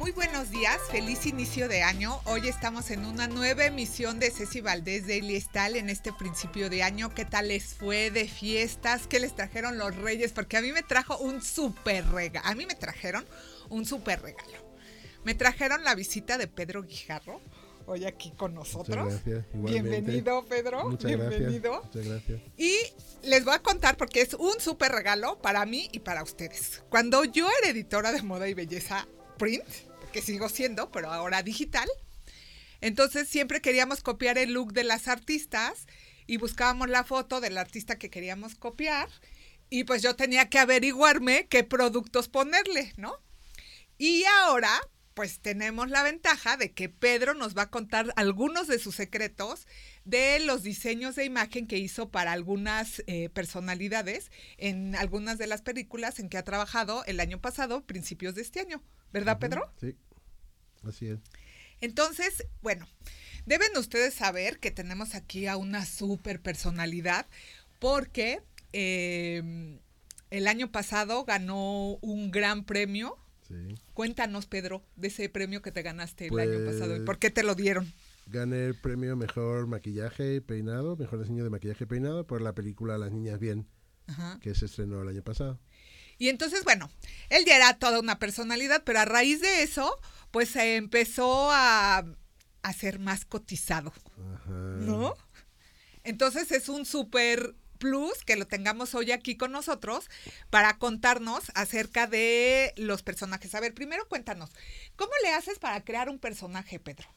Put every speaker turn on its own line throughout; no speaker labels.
Muy buenos días, feliz inicio de año. Hoy estamos en una nueva emisión de Ceci Valdés de Eliestal en este principio de año. ¿Qué tal les fue de fiestas? ¿Qué les trajeron los reyes? Porque a mí me trajo un súper regalo. A mí me trajeron un súper regalo. Me trajeron la visita de Pedro Guijarro hoy aquí con nosotros. Bienvenido, Pedro.
Muchas
Bienvenido.
Gracias. Muchas gracias.
Y les voy a contar porque es un súper regalo para mí y para ustedes. Cuando yo era editora de moda y belleza print, que sigo siendo, pero ahora digital, entonces siempre queríamos copiar el look de las artistas y buscábamos la foto del artista que queríamos copiar y pues yo tenía que averiguarme qué productos ponerle, ¿no? Y ahora pues tenemos la ventaja de que Pedro nos va a contar algunos de sus secretos de los diseños de imagen que hizo para algunas eh, personalidades en algunas de las películas en que ha trabajado el año pasado, principios de este año. ¿Verdad, Pedro?
Sí, así es.
Entonces, bueno, deben ustedes saber que tenemos aquí a una super personalidad porque eh, el año pasado ganó un gran premio Cuéntanos, Pedro, de ese premio que te ganaste el año pasado. ¿Y por qué te lo dieron?
Gané el premio Mejor Maquillaje y Peinado, Mejor Diseño de Maquillaje y Peinado por la película Las Niñas Bien, que se estrenó el año pasado.
Y entonces, bueno, él ya era toda una personalidad, pero a raíz de eso, pues se empezó a, a ser más cotizado. ¿No? Entonces es un súper plus que lo tengamos hoy aquí con nosotros para contarnos acerca de los personajes. A ver, primero cuéntanos, ¿cómo le haces para crear un personaje, Pedro?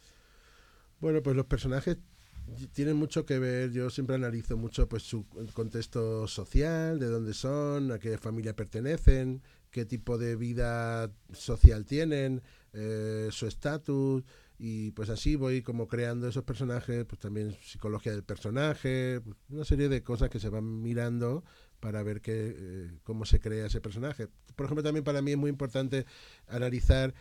Bueno, pues los personajes tienen mucho que ver, yo siempre analizo mucho pues su contexto social, de dónde son, a qué familia pertenecen, qué tipo de vida social tienen, eh, su estatus, y pues así voy como creando esos personajes, pues también psicología del personaje, una serie de cosas que se van mirando para ver qué, eh, cómo se crea ese personaje. Por ejemplo, también para mí es muy importante analizar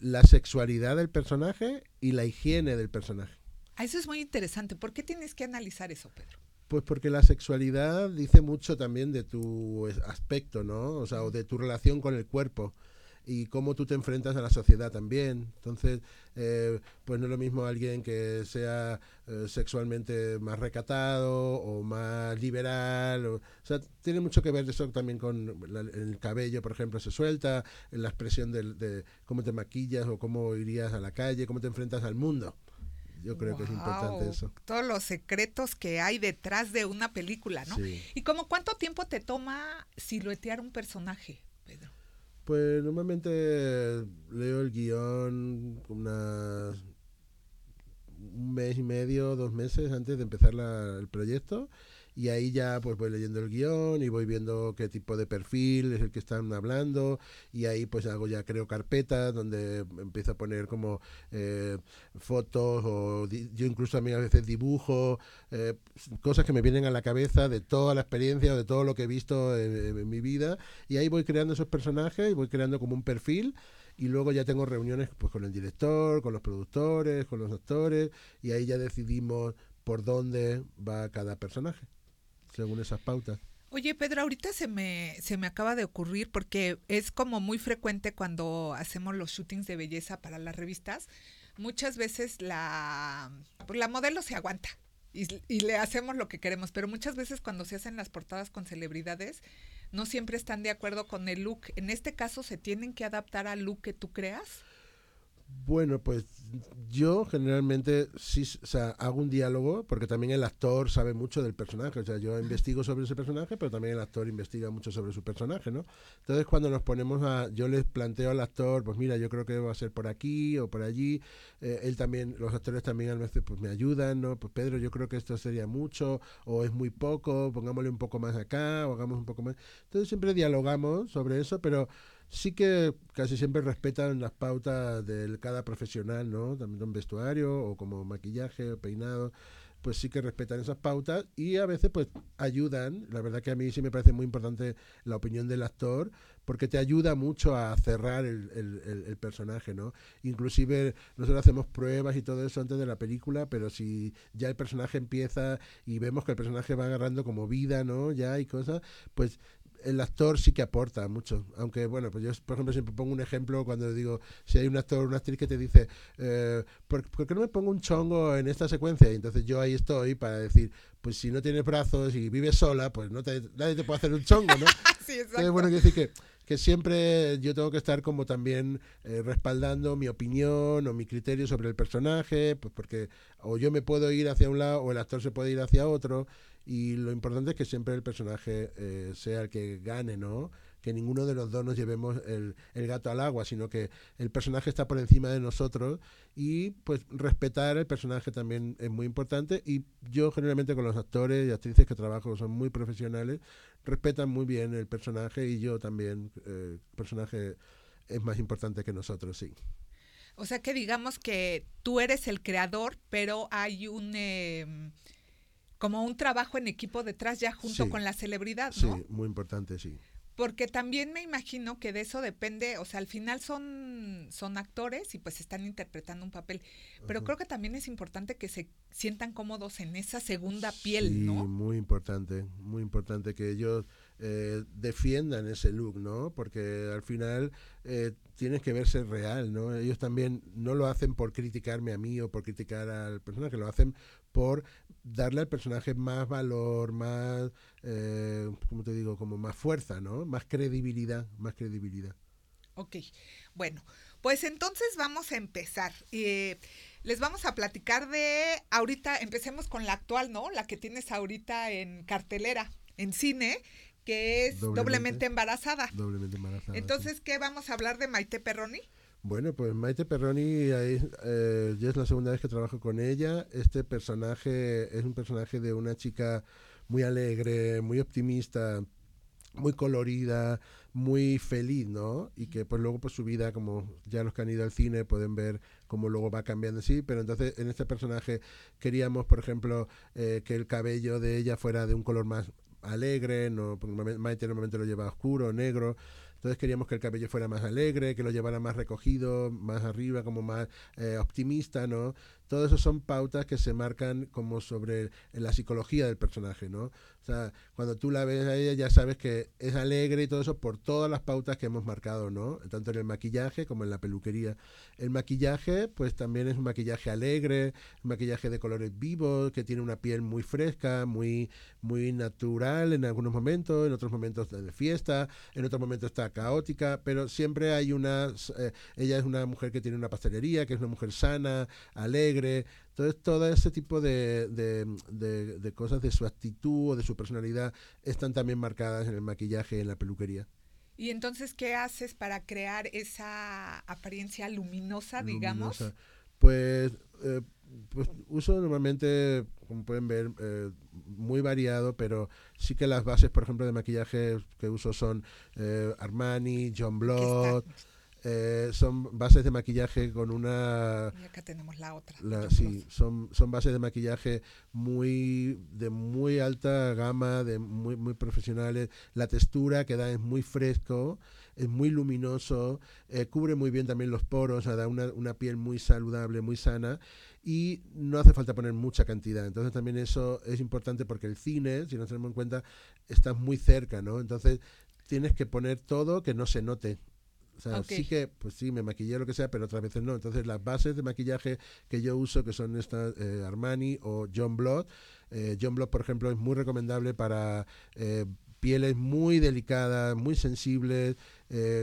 la sexualidad del personaje y la higiene del personaje.
Ah, eso es muy interesante. ¿Por qué tienes que analizar eso, Pedro?
Pues porque la sexualidad dice mucho también de tu aspecto, ¿no? O sea, o de tu relación con el cuerpo y cómo tú te enfrentas a la sociedad también. Entonces, eh, pues no es lo mismo alguien que sea eh, sexualmente más recatado o más liberal. O, sea, tiene mucho que ver eso también con el cabello, por ejemplo, se suelta, la expresión de, de, cómo te maquillas o cómo irías a la calle, cómo te enfrentas al mundo. Yo creo que es importante eso.
Todos los secretos que hay detrás de una película, ¿no? ¿Y como cuánto tiempo te toma siluetear un personaje, Pedro?
Pues normalmente leo el guion un mes y medio, dos meses antes de empezar el proyecto y ahí ya pues voy leyendo el guion y voy viendo qué tipo de perfil es el que están hablando y ahí pues hago ya creo carpetas donde empiezo a poner como eh, fotos o yo incluso también a veces dibujo eh, cosas que me vienen a la cabeza de toda la experiencia o de todo lo que he visto en, mi vida y ahí voy creando esos personajes y voy creando como un perfil y luego ya tengo reuniones pues con el director, con los productores, con los actores y ahí ya decidimos por dónde va cada personaje
Oye, Pedro, ahorita se me, se me acaba de ocurrir porque es como muy frecuente cuando hacemos los shootings de belleza para las revistas. Muchas veces la, pues, la modelo se aguanta y, y, le hacemos lo que queremos, pero muchas veces cuando se hacen las portadas con celebridades, no siempre están de acuerdo con el look. En este caso, ¿se tienen que adaptar al look que tú creas?
Bueno, pues yo generalmente sí, o sea, hago un diálogo porque también el actor sabe mucho del personaje, o sea, yo investigo sobre ese personaje, pero también el actor investiga mucho sobre su personaje, ¿no? Entonces cuando nos ponemos a, yo les planteo al actor, pues mira, yo creo que va a ser por aquí o por allí, eh, él también, los actores también a veces pues me ayudan, ¿no? Pues Pedro, yo creo que esto sería mucho o es muy poco, pongámosle un poco más acá o hagamos un poco más. Entonces siempre dialogamos sobre eso, pero sí que casi siempre respetan las pautas de cada profesional, ¿no? También un vestuario o como maquillaje o peinado, pues sí que respetan esas pautas y a veces pues ayudan. La verdad que a mí sí me parece muy importante la opinión del actor porque te ayuda mucho a cerrar el, el, personaje, ¿no? Inclusive nosotros hacemos pruebas y todo eso antes de la película, pero si ya el personaje empieza y vemos que el personaje va agarrando como vida, ¿no? Ya y cosas, pues el actor sí que aporta mucho. Aunque, bueno, pues yo, por ejemplo, siempre pongo un ejemplo cuando digo, si hay un actor o una actriz que te dice, eh, ¿por, qué no me pongo un chongo en esta secuencia? Y entonces yo ahí estoy para decir, pues si no tienes brazos y vives sola, pues no te, nadie te puede hacer un chongo, ¿no?
sí, exacto.
bueno, quiero decir que que siempre yo tengo que estar como también eh, respaldando mi opinión o mi criterio sobre el personaje, pues porque o yo me puedo ir hacia un lado o el actor se puede ir hacia otro y lo importante es que siempre el personaje eh, sea el que gane, ¿no? Que ninguno de los dos nos llevemos el, gato al agua, sino que el personaje está por encima de nosotros y pues respetar el personaje también es muy importante y yo generalmente con los actores y actrices que trabajo son muy profesionales, respetan muy bien el personaje y yo también, eh, el personaje es más importante que nosotros, sí.
O sea que digamos que tú eres el creador, pero hay un... Em, como un trabajo en equipo detrás ya junto con la celebridad, ¿no?
Sí, muy importante, sí.
Porque también me imagino que de eso depende, o sea, al final son, son actores y pues están interpretando un papel, pero creo que también es importante que se sientan cómodos en esa segunda piel,
sí,
¿no?
Muy importante, muy importante que ellos eh, defiendan ese look, ¿no? Porque al final eh, tienes que verse real, ¿no? Ellos también no lo hacen por criticarme a mí o por criticar al personaje, lo hacen por darle al personaje más valor, más, eh, ¿cómo te digo? Como más fuerza, ¿no? Más credibilidad, más credibilidad.
Ok, bueno, pues entonces vamos a empezar. Eh, les vamos a platicar de, ahorita empecemos con la actual, ¿no? La que tienes ahorita en cartelera, en cine, que es doblemente, embarazada.
Doblemente embarazada.
Entonces, ¿qué vamos a hablar de Maite Perroni?
Bueno, pues Maite Perroni, eh, ya es la segunda vez que trabajo con ella. Este personaje es un personaje de una chica muy alegre, muy optimista, muy colorida, muy feliz, ¿no? Y que pues luego pues su vida, como ya los que han ido al cine pueden ver cómo luego va cambiando así, pero entonces en este personaje queríamos, por ejemplo, eh, que el cabello de ella fuera de un color más alegre, no, Maite normalmente lo lleva oscuro, negro, entonces queríamos que el cabello fuera más alegre, que lo llevara más recogido, más arriba, como más eh, optimista, ¿no? Todo eso son pautas que se marcan como sobre la psicología del personaje, ¿no? O sea, cuando tú la ves a ella ya sabes que es alegre y todo eso por todas las pautas que hemos marcado, ¿no? Tanto en el maquillaje como en la peluquería. El maquillaje, pues también es un maquillaje alegre, un maquillaje de colores vivos, que tiene una piel muy fresca, muy, muy natural en algunos momentos, en otros momentos de fiesta, en otros momentos está caótica, pero siempre hay una... Eh, ella es una mujer que tiene una pastelería, que es una mujer sana, alegre, entonces, todo ese tipo de, de, cosas de su actitud o de su personalidad están también marcadas en el maquillaje y en la peluquería.
¿Y entonces qué haces para crear esa apariencia luminosa, digamos?
Pues, eh, pues uso normalmente, como pueden ver, eh, muy variado, pero sí que las bases, por ejemplo, de maquillaje que uso son eh, Armani, John Blood. Eh, son bases de maquillaje con una...
Y acá tenemos la otra.
sí, son, son bases de maquillaje muy de muy alta gama, de muy, muy profesionales. La textura que da es muy fresco, es muy luminoso, eh, cubre muy bien también los poros, da una, una piel muy saludable, muy sana y no hace falta poner mucha cantidad. Entonces también eso es importante porque el cine, si nos tenemos en cuenta, está muy cerca, ¿no? Entonces tienes que poner todo que no se note. O sea, sí que, pues sí, me maquillé lo que sea, pero otras veces no. Entonces, las bases de maquillaje que yo uso, que son estas eh, Armani o John Blood, eh, John Blood, por ejemplo, es muy recomendable para eh, pieles muy delicadas, muy sensibles,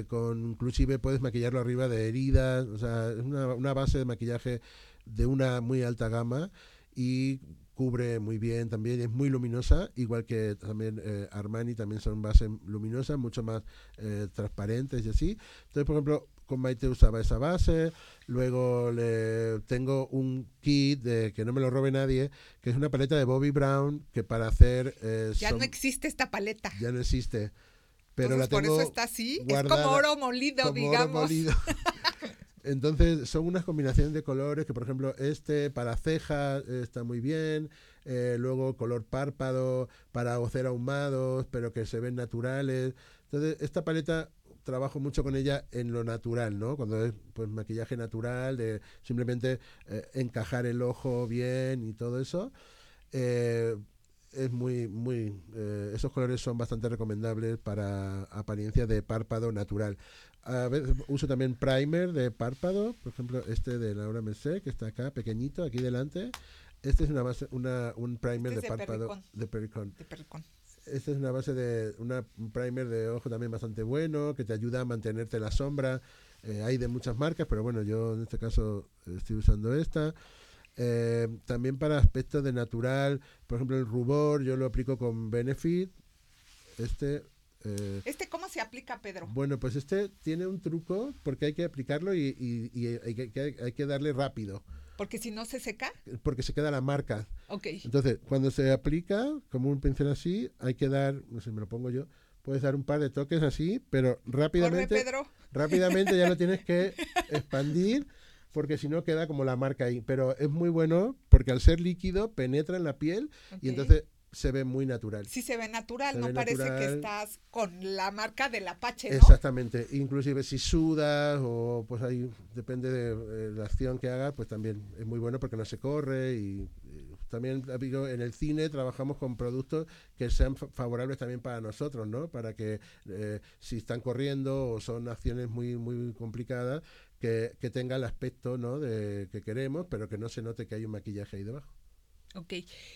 con inclusive puedes maquillarlo arriba de heridas. O sea, es una, una base de maquillaje de una muy alta gama y cubre muy bien también, es muy luminosa, igual que también eh, Armani también son bases luminosas, mucho más eh, transparentes y así. Entonces, por ejemplo, con Maite usaba esa base, luego le tengo un kit de que no me lo robe nadie, que es una paleta de Bobby Brown que para hacer...
Eh, ya no existe esta paleta.
Ya no existe. Pero la tengo
por eso está así, es como oro molido, digamos.
Entonces son unas combinaciones de colores que, por ejemplo, este para cejas está muy bien, eh, luego color párpado para hacer ahumados, pero que se ven naturales. Entonces, esta paleta trabajo mucho con ella en lo natural, ¿no? Cuando es pues maquillaje natural, de simplemente eh, encajar el ojo bien y todo eso. Eh, es muy, muy, eh, esos colores son bastante recomendables para apariencia de párpado natural. A veces uso también primer de párpado, por ejemplo, este de Laura Merced, que está acá, pequeñito, aquí delante. Este es una base, una, un primer
Este
de,
de
párpado
Perricón.
de Perricón.
De perricón.
Esta es una base de una, un primer de ojo también bastante bueno, que te ayuda a mantenerte la sombra. Eh, hay de muchas marcas, pero bueno, yo en este caso eh, estoy usando esta. Eh, también para aspectos de natural, por ejemplo el rubor, yo lo aplico con Benefit. Este, eh,
¿Este se aplica, Pedro?
bueno, pues este tiene un truco porque hay que aplicarlo y, y- y hay, que, que- hay que darle rápido,
Porque si no se seca.
porque se queda la marca.
Ok.
Entonces, cuando se aplica, como un pincel así, hay que dar, no sé, me lo pongo yo, puedes dar un par de toques así, pero
Corre,
rápidamente,
Pedro.
rápidamente ya lo tienes que expandir, porque si no queda como la marca ahí. Pero es muy bueno porque al ser líquido penetra en la piel y entonces se ve muy natural.
Sí se ve natural,
Se
no
ve
parece que estás con la marca del Apache, ¿no?
Exactamente, inclusive si sudas o pues ahí depende de eh, la acción que hagas, pues también es muy bueno porque no se corre y, también en el cine trabajamos con productos que sean fa- favorables también para nosotros, ¿no? Para que eh, si están corriendo o son acciones muy muy complicadas que, que tenga el aspecto, ¿no? De que queremos, pero que no se note que hay un maquillaje ahí debajo.
Ok.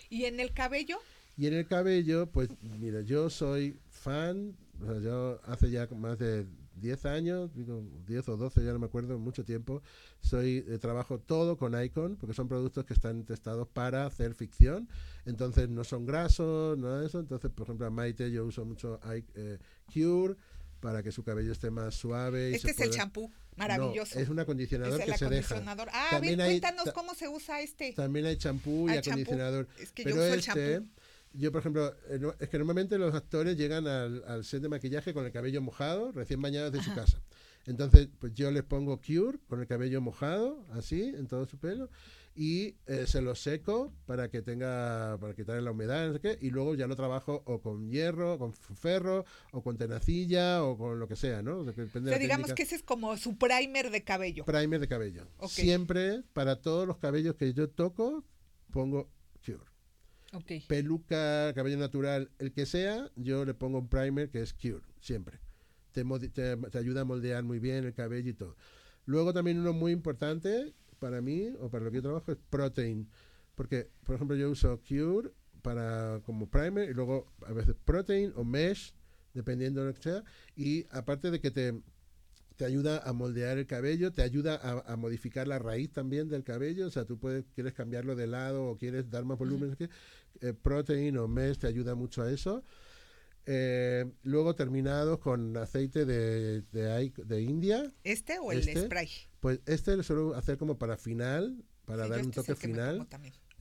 ¿Y en el cabello?
Y en el cabello, pues mira, yo soy fan, o sea, yo hace ya más de 10 años, digo 10 o 12, ya no me acuerdo, mucho tiempo, soy eh, trabajo todo con Icon, porque son productos que están testados para hacer ficción, entonces no son grasos, nada de eso, entonces por ejemplo a Maite yo uso mucho I- eh, Cure para que su cabello esté más suave. y
Este
se
es el champú,
No,
maravilloso.
es un acondicionador
Es el
que se deja.
Ah,
También
a ver, cuéntanos
ta-
cómo se usa este.
También hay champú y
Ah, el
acondicionador.
Es que
Pero
yo uso el
este,
champú.
Yo por ejemplo, eh, es que normalmente los actores llegan al, al set de maquillaje con el cabello mojado, recién bañados de su casa. Entonces, pues yo les pongo Cure con el cabello mojado, así, en todo su pelo, y eh, se lo seco para que tenga, para quitarle la humedad, no sé qué, y luego ya lo trabajo o con hierro, con f- ferro, o con tenacilla, o con lo que sea, ¿no? O sea, depende
O
de
sea,
la
digamos
técnica.
que ese es como su primer de cabello.
Primer de cabello. Siempre, para todos los cabellos que yo toco, pongo Cure Peluca, cabello natural, el que sea, yo le pongo un primer que es Cure, siempre. Te ayuda a moldear muy bien el cabello y todo. Luego también uno muy importante para mí, o para lo que yo trabajo, es Protein. Porque, por ejemplo, yo uso Cure para como primer y luego a veces Protein o Mesh, dependiendo de lo que sea. Y aparte de que te, te ayuda a moldear el cabello, te ayuda a, a modificar la raíz también del cabello. O sea, tú puedes, quieres cambiarlo de lado o quieres dar más volumen. eh, protein o mesh te ayuda mucho a eso. Eh, luego terminados con aceite de, de, India.
¿Este o el
Este,
spray?
Pues este lo suelo hacer como para final, para
Sí,
dar un toque final.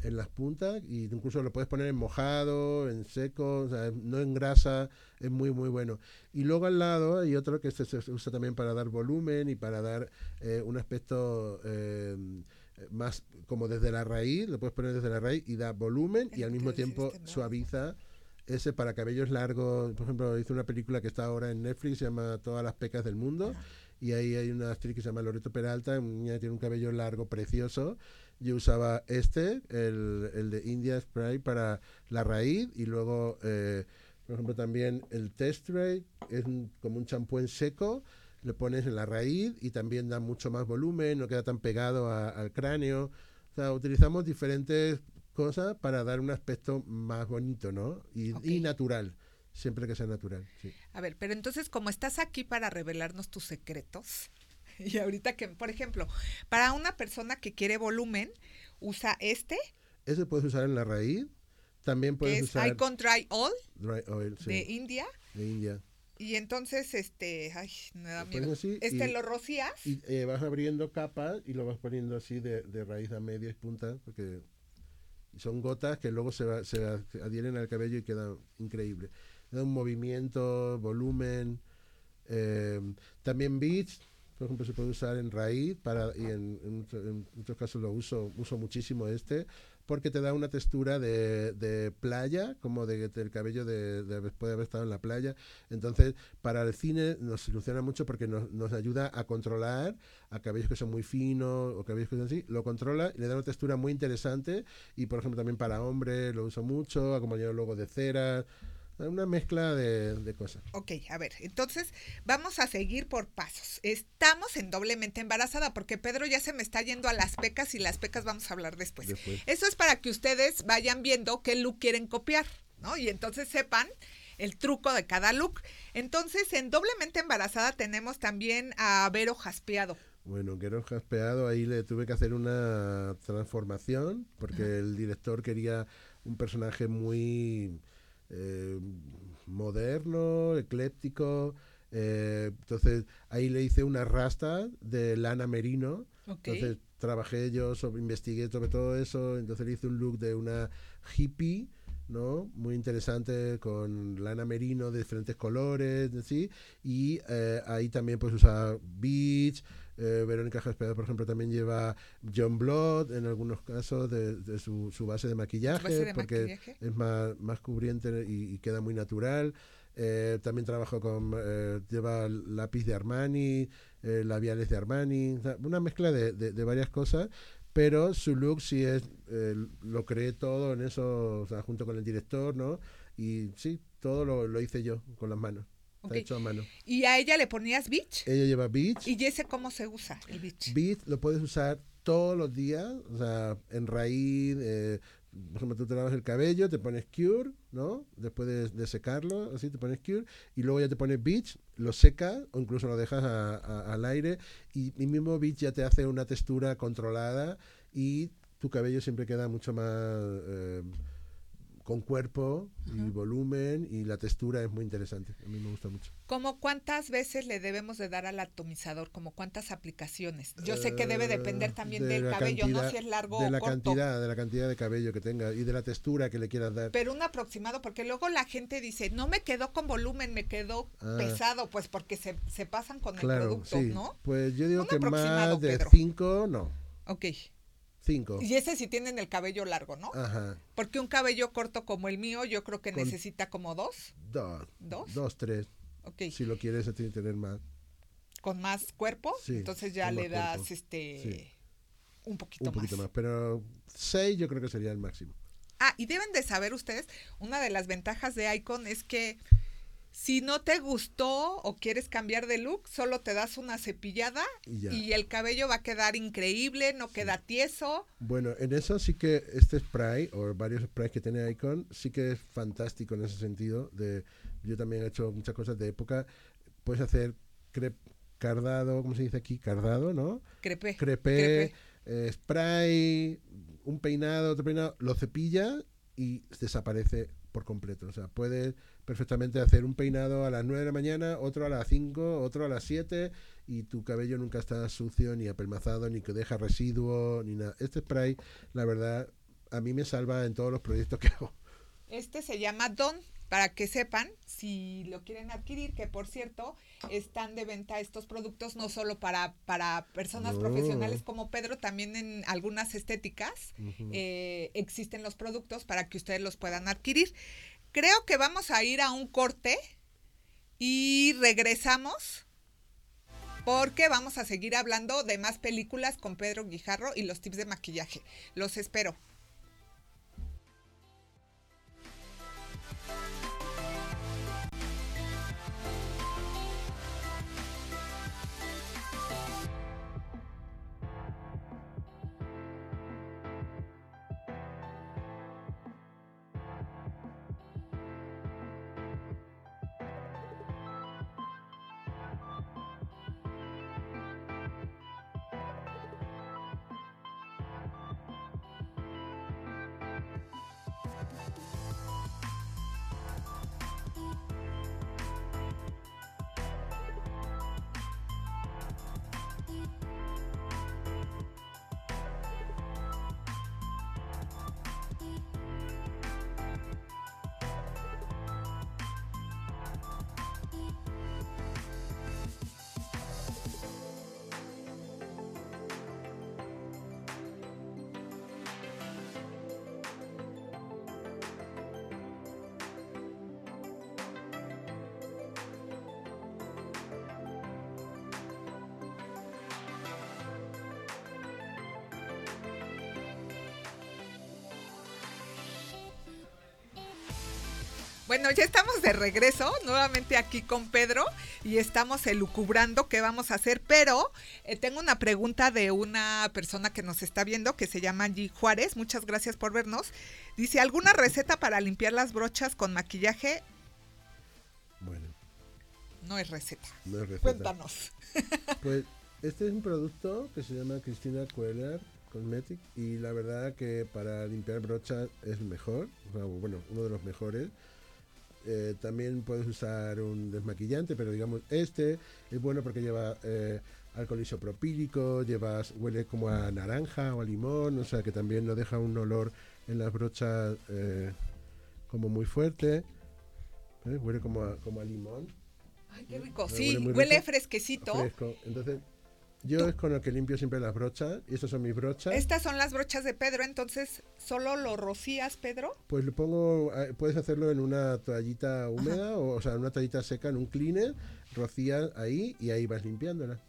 En las puntas y incluso lo puedes poner en mojado, en seco, o sea, no en grasa, es muy muy bueno. Y luego al lado hay otro que se se usa también para dar volumen y para dar eh, un aspecto eh, más como desde la raíz, lo puedes poner desde la raíz y da volumen y al mismo tiempo suaviza. Ese para cabellos largos, por ejemplo, hice una película que está ahora en Netflix, se llama Todas las pecas del mundo, y ahí hay una actriz que se llama Loreto Peralta, una niña que tiene un cabello largo, precioso, yo usaba este, el, el de India Spray para la raíz y luego, eh, por ejemplo, también el Test Spray es un- como un champú en seco, le pones en la raíz y también da mucho más volumen, no queda tan pegado a- al cráneo. O sea, utilizamos diferentes cosas para dar un aspecto más bonito, ¿no? Y, y natural, siempre que sea natural. Sí.
A ver, pero entonces, como estás aquí para revelarnos tus secretos, y ahorita que, por ejemplo, para una persona que quiere volumen, usa este,
Ese puedes usar en la raíz, también puedes
es
usar
Icon Dry All
dry oil sí,
de India,
de India.
y entonces, este, ay, me da miedo.
así
Este
y-
lo rocías,
Y eh, vas abriendo capas y lo vas poniendo así de, de raíz a media y punta, porque son gotas que luego se, va- se adhieren al cabello y quedan increíble. Da un movimiento, volumen. eh, también beach, por ejemplo, se puede usar en raíz para, y en, en en muchos casos lo uso, uso muchísimo este porque te da una textura de, de playa, como de, del cabello de, de, después de haber estado en la playa. Entonces, para el cine nos ilusiona mucho porque nos, nos ayuda a controlar a cabellos que son muy finos o cabellos que son así, lo controla y le da una textura muy interesante y por ejemplo también para hombres lo uso mucho, acompañado luego de cera, una mezcla de, de, cosas.
Ok, a ver, entonces vamos a seguir por pasos. Estamos en doblemente embarazada porque Pedro ya se me está yendo a las pecas y las pecas vamos a hablar después. después. Eso es para que ustedes vayan viendo qué look quieren copiar, ¿no? Y entonces sepan el truco de cada look. Entonces, en doblemente embarazada tenemos también a Vero Jaspeado.
Bueno, Vero Jaspeado, ahí le tuve que hacer una transformación porque el director quería un personaje muy eh, moderno, ecléptico. Eh, entonces ahí le hice una rasta de lana merino. Okay. Entonces trabajé yo, sobre, investigué sobre todo eso. Entonces le hice un look de una hippie. ¿No? Muy interesante con lana merino de diferentes colores, ¿sí? Y eh, ahí también pues usa beach, eh, Verónica Jaspeado, por ejemplo, también lleva John Blood en algunos casos de, de su, su, base de maquillaje,
¿Base de
porque
maquillaje?
es más, más cubriente y, y queda muy natural. Eh, también trabajo con, eh, lleva lápiz de Armani, eh, labiales de Armani, una mezcla de, de, de, varias cosas, pero su look sí es, eh, lo creé todo en eso, o sea, junto con el director, ¿no? Y sí, todo lo, lo hice yo con las manos. Está
Okay.
hecho a mano.
¿Y a ella le ponías beach?
Ella lleva beach.
¿Y ese cómo se usa, el beach?
Beach lo puedes usar todos los días, o sea, en raíz, eh, por ejemplo, tú te lavas el cabello, te pones cure, ¿no? Después de, secarlo, así te pones cure, y luego ya te pones beach, lo secas o incluso lo dejas al aire, y el mismo beach ya te hace una textura controlada y tu cabello siempre queda mucho más... Eh, con cuerpo uh -huh. y volumen y la textura es muy interesante. A mí me gusta mucho.
¿Cómo cuántas veces le debemos de dar al atomizador? ¿Como cuántas aplicaciones? Yo sé que debe depender también
Eh, de
del cabello,
cantidad,
no si es largo
de la
o corto.
cantidad, de la cantidad de cabello que tenga y de la textura que le quieras dar.
Pero un aproximado, porque luego la gente dice, no me quedó con volumen, me quedó ah. pesado, pues porque se, se pasan con
claro,
el producto,
sí.
¿no?
Pues yo digo
un
que más de 5, no.
Ok.
Cinco.
Y ese sí tienen el cabello largo, ¿no?
Ajá.
Porque un cabello corto como el mío, yo creo que Con necesita como dos.
Dos.
Dos.
Dos, tres.
Ok.
Si lo quieres, se tiene que tener más.
Con más cuerpo,
sí,
entonces ya le das cuerpo. este sí. un poquito
más. Un poquito más. más. Pero seis yo creo que sería el máximo.
Ah, y deben de saber ustedes, una de las ventajas de Icon es que si no te gustó o quieres cambiar de look, solo te das una cepillada y, y el cabello va a quedar increíble, no queda tieso.
Bueno, en eso sí que este spray o varios sprays que tiene Icon sí que es fantástico en ese sentido. De, yo también he hecho muchas cosas de época. Puedes hacer crep cardado, ¿cómo se dice aquí? Cardado, ¿no?
Crepé.
Crepé, eh, spray, un peinado, otro peinado, lo cepilla y desaparece por completo. O sea, puedes perfectamente hacer un peinado a las 9 de la mañana, otro a las 5, otro a las 7 y tu cabello nunca está sucio, ni apelmazado, ni que deja residuo, ni nada. Este spray, la verdad, a mí me salva en todos los proyectos que hago.
Este se llama Don, para que sepan si lo quieren adquirir, que por cierto, están de venta estos productos no solo para, para personas profesionales como Pedro, también en algunas estéticas uh -huh. eh, existen los productos para que ustedes los puedan adquirir. Creo que vamos a ir a un corte y regresamos porque vamos a seguir hablando de más películas con Pedro Guijarro y los tips de maquillaje. Los espero. Bueno, ya estamos de regreso nuevamente aquí con Pedro y estamos elucubrando qué vamos a hacer, pero eh, tengo una pregunta de una persona que nos está viendo que se llama G. Juárez. Muchas gracias por vernos. Dice, ¿alguna receta para limpiar las brochas con maquillaje?
Bueno,
No es receta.
no es receta.
Cuéntanos.
Pues este es un producto que se llama Cristina Queller Cosmetic y la verdad que para limpiar brochas es mejor, bueno, uno de los mejores. Eh, también puedes usar un desmaquillante, pero digamos este es bueno porque lleva eh, alcohol isopropílico, llevas, huele como a naranja o a limón, o sea que también no deja un olor en las brochas eh, como muy fuerte. Huele como a, como a limón.
Ay, qué rico. Sí,
huele
fresquecito.
Fresco. Entonces, yo es con lo que limpio siempre las brochas. Y estas son mis brochas.
Estas son las brochas de Pedro, entonces, ¿solo lo rocías, Pedro?
Pues lo pongo, eh, puedes hacerlo en una toallita húmeda o, o sea, en una toallita seca, en un cleaner, rocías ahí y ahí vas limpiándola.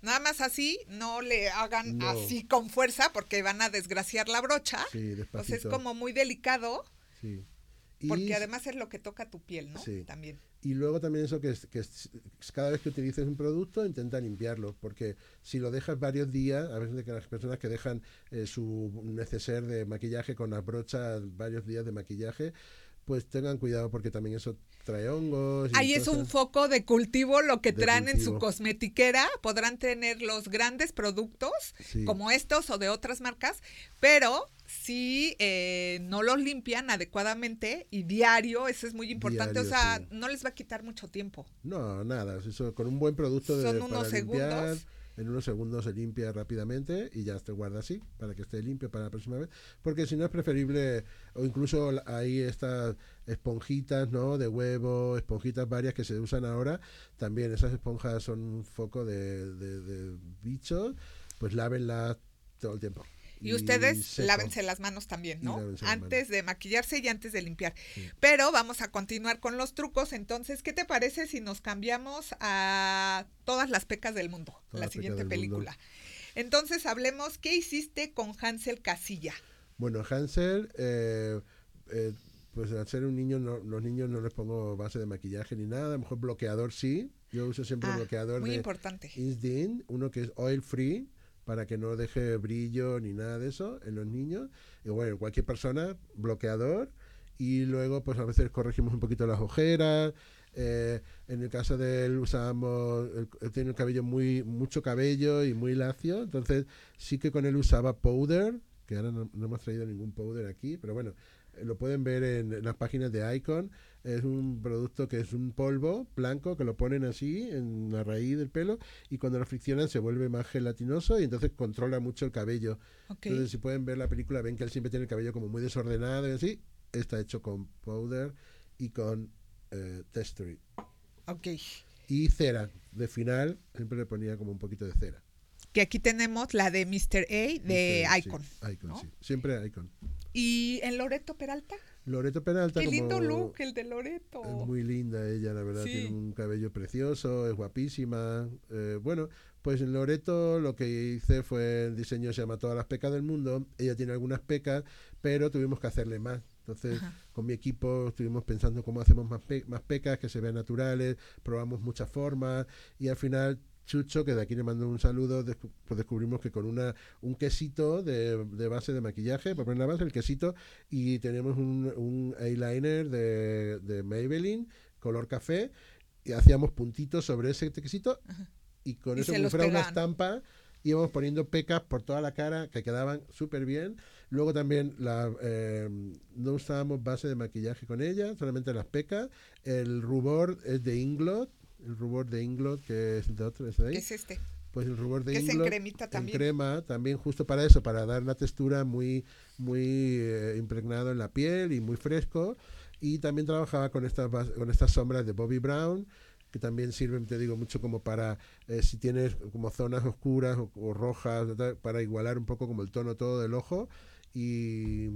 Nada más así, no le hagan
No.
así con fuerza porque van a desgraciar la brocha.
Sí,
Entonces
despacito.
es como muy delicado
Sí.
Porque
Y-
además es lo que toca tu piel, ¿no?
Sí.
También.
Y luego también eso que, es- que cada vez que utilices un producto intenta limpiarlo, porque si lo dejas varios días, a veces que las personas que dejan eh, su neceser de maquillaje con las brochas varios días de maquillaje, pues tengan cuidado porque también eso trae hongos. y
Ahí es un foco de cultivo lo que
De
traen en su cosmetiquera. Podrán tener los grandes productos
Sí.
como estos o de otras marcas, pero si eh, no los limpian adecuadamente y diario, eso es muy importante. o sea,
sí.
no les va a quitar mucho tiempo.
No, nada, eso con un buen producto de,
Son
para
unos
limpiar,
segundos.
En unos segundos se limpia rápidamente y ya te guarda así para que esté limpio para la próxima vez, porque si no es preferible o incluso hay estas esponjitas, ¿no? De huevo, esponjitas varias que se usan ahora, también esas esponjas son un foco de, de- de bichos, pues lávenlas todo el tiempo.
Y, ustedes
seco.
lávense las manos también, ¿no? Antes de maquillarse y antes de limpiar.
Sí.
Pero vamos a continuar con los trucos. Entonces, ¿qué te parece si nos cambiamos a todas las pecas del mundo?
Todas
la siguiente
mundo.
película. Entonces, hablemos, ¿qué hiciste con Hansel Casilla?
Bueno, Hansel, eh, eh, pues al ser un niño, no- los niños no les pongo base de maquillaje ni nada, a lo mejor bloqueador sí. Yo uso siempre
Ah,
bloqueador
muy
de
importante.
Isdin, uno que es oil free, para que no deje brillo ni nada de eso en los niños. Y bueno, cualquier persona, bloqueador. Y luego, pues a veces corregimos un poquito las ojeras. Eh, en el caso de él usábamos, él, tiene el cabello muy, mucho cabello y muy lacio, entonces sí que con él usaba powder, que ahora no, no hemos traído ningún powder aquí, pero bueno, lo pueden ver en, las páginas de Icon. Es un producto que es un polvo blanco que lo ponen así en la raíz del pelo y cuando lo friccionan se vuelve más gelatinoso y entonces controla mucho el cabello. Entonces, si pueden ver la película, ven que él siempre tiene el cabello como muy desordenado y así. Está hecho con powder y con eh, texture.
ok.
Y cera. De final, siempre le ponía como un poquito de cera.
Que aquí tenemos la de Mr. A de Icon.
Icon,
¿no?
sí. Siempre Icon.
¿Y en Loreto Peralta?
Loreto Peralta.
Qué lindo
como-
look el de Loreto.
Es muy linda ella, la verdad.
Sí.
Tiene un cabello precioso, es guapísima. Eh, bueno, pues en Loreto lo que hice fue el diseño se llama Todas las pecas del mundo. Ella tiene algunas pecas, pero tuvimos que hacerle más. Entonces,
Ajá.
con mi equipo estuvimos pensando cómo hacemos más, pe- más pecas que se vean naturales, probamos muchas formas y al final Chucho, que de aquí le mando un saludo, pues descubrimos que con una un quesito de, de base de maquillaje, para poner la base, el quesito, y tenemos un, un eyeliner de, de Maybelline, color café, y hacíamos puntitos sobre ese quesito, y con
Y
eso como fuera una estampa, íbamos poniendo pecas por toda la cara que quedaban súper bien. Luego también la, eh, no usábamos base de maquillaje con ella, solamente las pecas. El rubor es de Inglot, el rubor de Inglot, que es de otro, es de ahí.
¿Qué es este?
Pues el rubor de
Que es en
Inglot.
cremita
en
también.
crema, también justo para eso, para dar una textura muy, muy eh, impregnado en la piel y muy fresco. Y también trabajaba con estas, con estas sombras de Bobby Brown, que también sirven, te digo, mucho como para, eh, si tienes como zonas oscuras o, o rojas, para igualar un poco como el tono todo del ojo. Y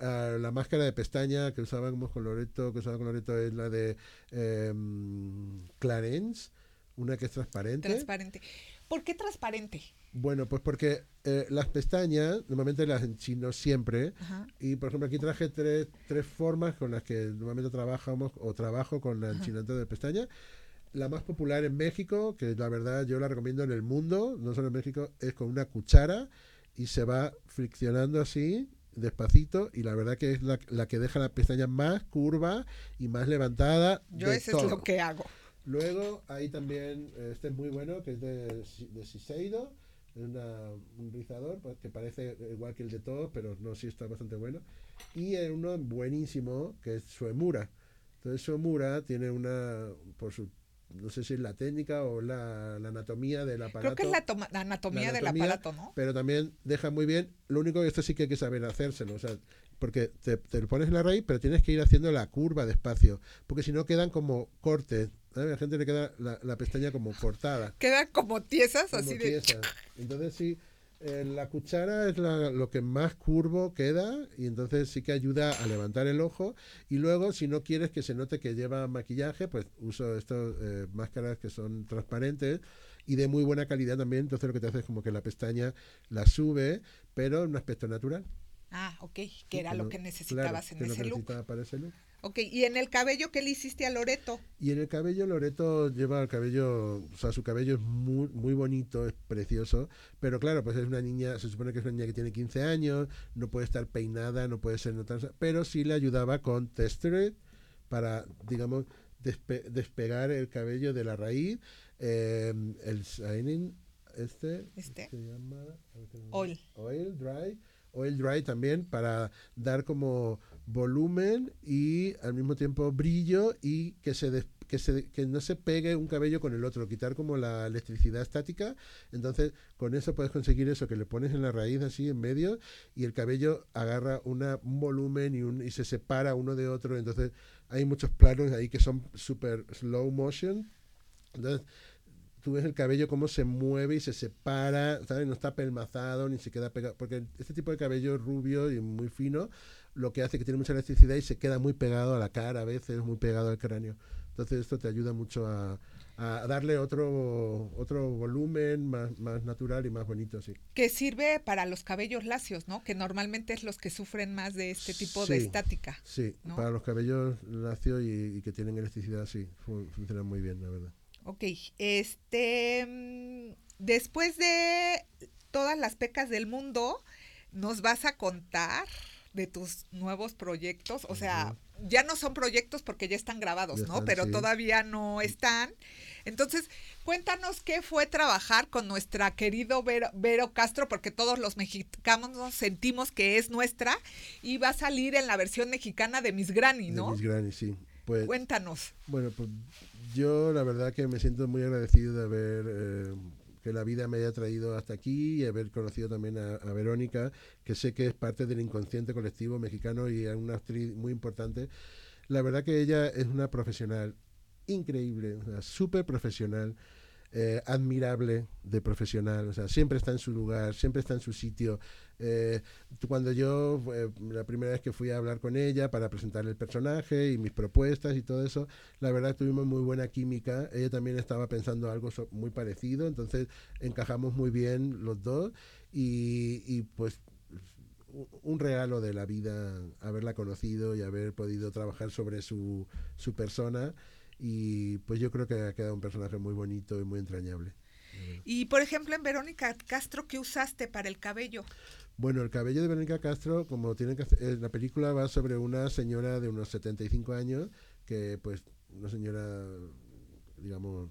ah, la máscara de pestaña que usábamos con Loreto, que usaba con Loreto es la de em, Clarence, una que es transparente.
Transparente. ¿Por qué transparente?
Bueno, pues porque eh, las pestañas, normalmente las enchino siempre.
Ajá.
Y por ejemplo, aquí traje tres, tres formas con las que normalmente trabajamos o trabajo con la enchinante de pestañas. La más popular en México, que la verdad yo la recomiendo en el mundo, no solo en México, es con una cuchara y se va friccionando así, despacito, y la verdad que es la, la que deja la pestaña más curva y más levantada.
Yo
de
eso
todo.
es lo que hago.
Luego hay también, este es muy bueno, que es de, de Shiseido, es una- un rizador pues, que parece igual que el de todos, pero no, sí está bastante bueno. Y uno buenísimo, que es Suemura. Entonces Suemura tiene una, por su, no sé si es la técnica o la, la anatomía del aparato.
Creo que es la, toma- la anatomía,
la
del
anatomía,
aparato, ¿no?
Pero también deja muy bien. Lo único que esto sí que hay que saber hacérselo. O sea, porque te, te lo pones en la raíz, pero tienes que ir haciendo la curva despacio. Porque si no quedan como cortes. A la gente le queda la, la pestaña como cortada.
Quedan como tiesas,
como
así de...
tiesas. Entonces sí, eh, la cuchara es la- lo que más curvo queda y entonces sí que ayuda a levantar el ojo. Y luego, si no quieres que se note que lleva maquillaje, pues uso estas eh, máscaras que son transparentes y de muy buena calidad también. Entonces lo que te hace es como que la pestaña la sube, pero en un aspecto natural.
Ah, ok, que era lo que necesitabas en
lo
ese
que
look.
necesitaba para ese look.
Ok, y en el cabello, ¿qué le hiciste a Loreto?
Y en el cabello, Loreto lleva el cabello, o sea, su cabello es muy, muy bonito, es precioso, pero claro, pues es una niña, se supone que es una niña que tiene 15 años, no puede estar peinada, no puede ser notarse, pero sí le ayudaba con texture para, digamos, despe- despegar el cabello de la raíz. Eh, el shining, este,
Este.
se llama.
Oil.
Oil dry. Oil dry también para dar como volumen y al mismo tiempo brillo y que se des- que, se, que no se pegue un cabello con el otro, quitar como la electricidad estática. Entonces, con eso puedes conseguir eso, que le pones en la raíz así en medio y el cabello agarra una, un volumen y, un, y se separa uno de otro. Entonces, hay muchos planos ahí que son super slow motion. Entonces, tú ves el cabello cómo se mueve y se separa, ¿sabes? No está pelmazado ni se queda pegado. Porque este tipo de cabello rubio y muy fino, lo que hace que tiene mucha elasticidad y se queda muy pegado a la cara a veces, muy pegado al cráneo. Entonces esto te ayuda mucho a, a darle otro, otro volumen más, más natural y más bonito, sí.
Que sirve para los cabellos lacios, ¿no? Que normalmente es los que sufren más de este tipo de
Sí.
estática.
Sí,
¿No?
para los cabellos lacios y, y que tienen elasticidad, sí, fu- funciona muy bien, la verdad.
Ok, este, mm, después de todas las pecas del mundo, nos vas a contar de tus nuevos proyectos, o sea, ya no son proyectos porque ya están grabados,
Ya
¿no?
están,
Pero
sí.
todavía no están. Entonces, cuéntanos qué fue trabajar con nuestra querido Vero, Vero Castro, porque todos los mexicanos nos sentimos que es nuestra y va a salir en la versión mexicana de Miss Granny,
De
¿no?
Miss Granny, sí. Pues,
Cuéntanos.
Bueno, pues yo la verdad que me siento muy agradecido de haber eh, que la vida me haya traído hasta aquí y haber conocido también a, Verónica, que sé que es parte del inconsciente colectivo mexicano y es una actriz muy importante. La verdad que ella es una profesional increíble, súper profesional, eh, admirable de profesional, o sea, siempre está en su lugar, siempre está en su sitio. Eh, cuando yo, eh, la primera vez que fui a hablar con ella para presentar el personaje y mis propuestas y todo eso, la verdad tuvimos muy buena química. Ella también estaba pensando algo so- muy parecido, entonces encajamos muy bien los dos y, y pues un regalo de la vida haberla conocido y haber podido trabajar sobre su, su persona y pues yo creo que ha quedado un personaje muy bonito y muy entrañable.
Y por ejemplo, en Verónica Castro, ¿qué usaste para el cabello?
Bueno, el cabello de Verónica Castro, como tiene que hacer- la película va sobre una señora de unos 75 años, que pues una señora, digamos,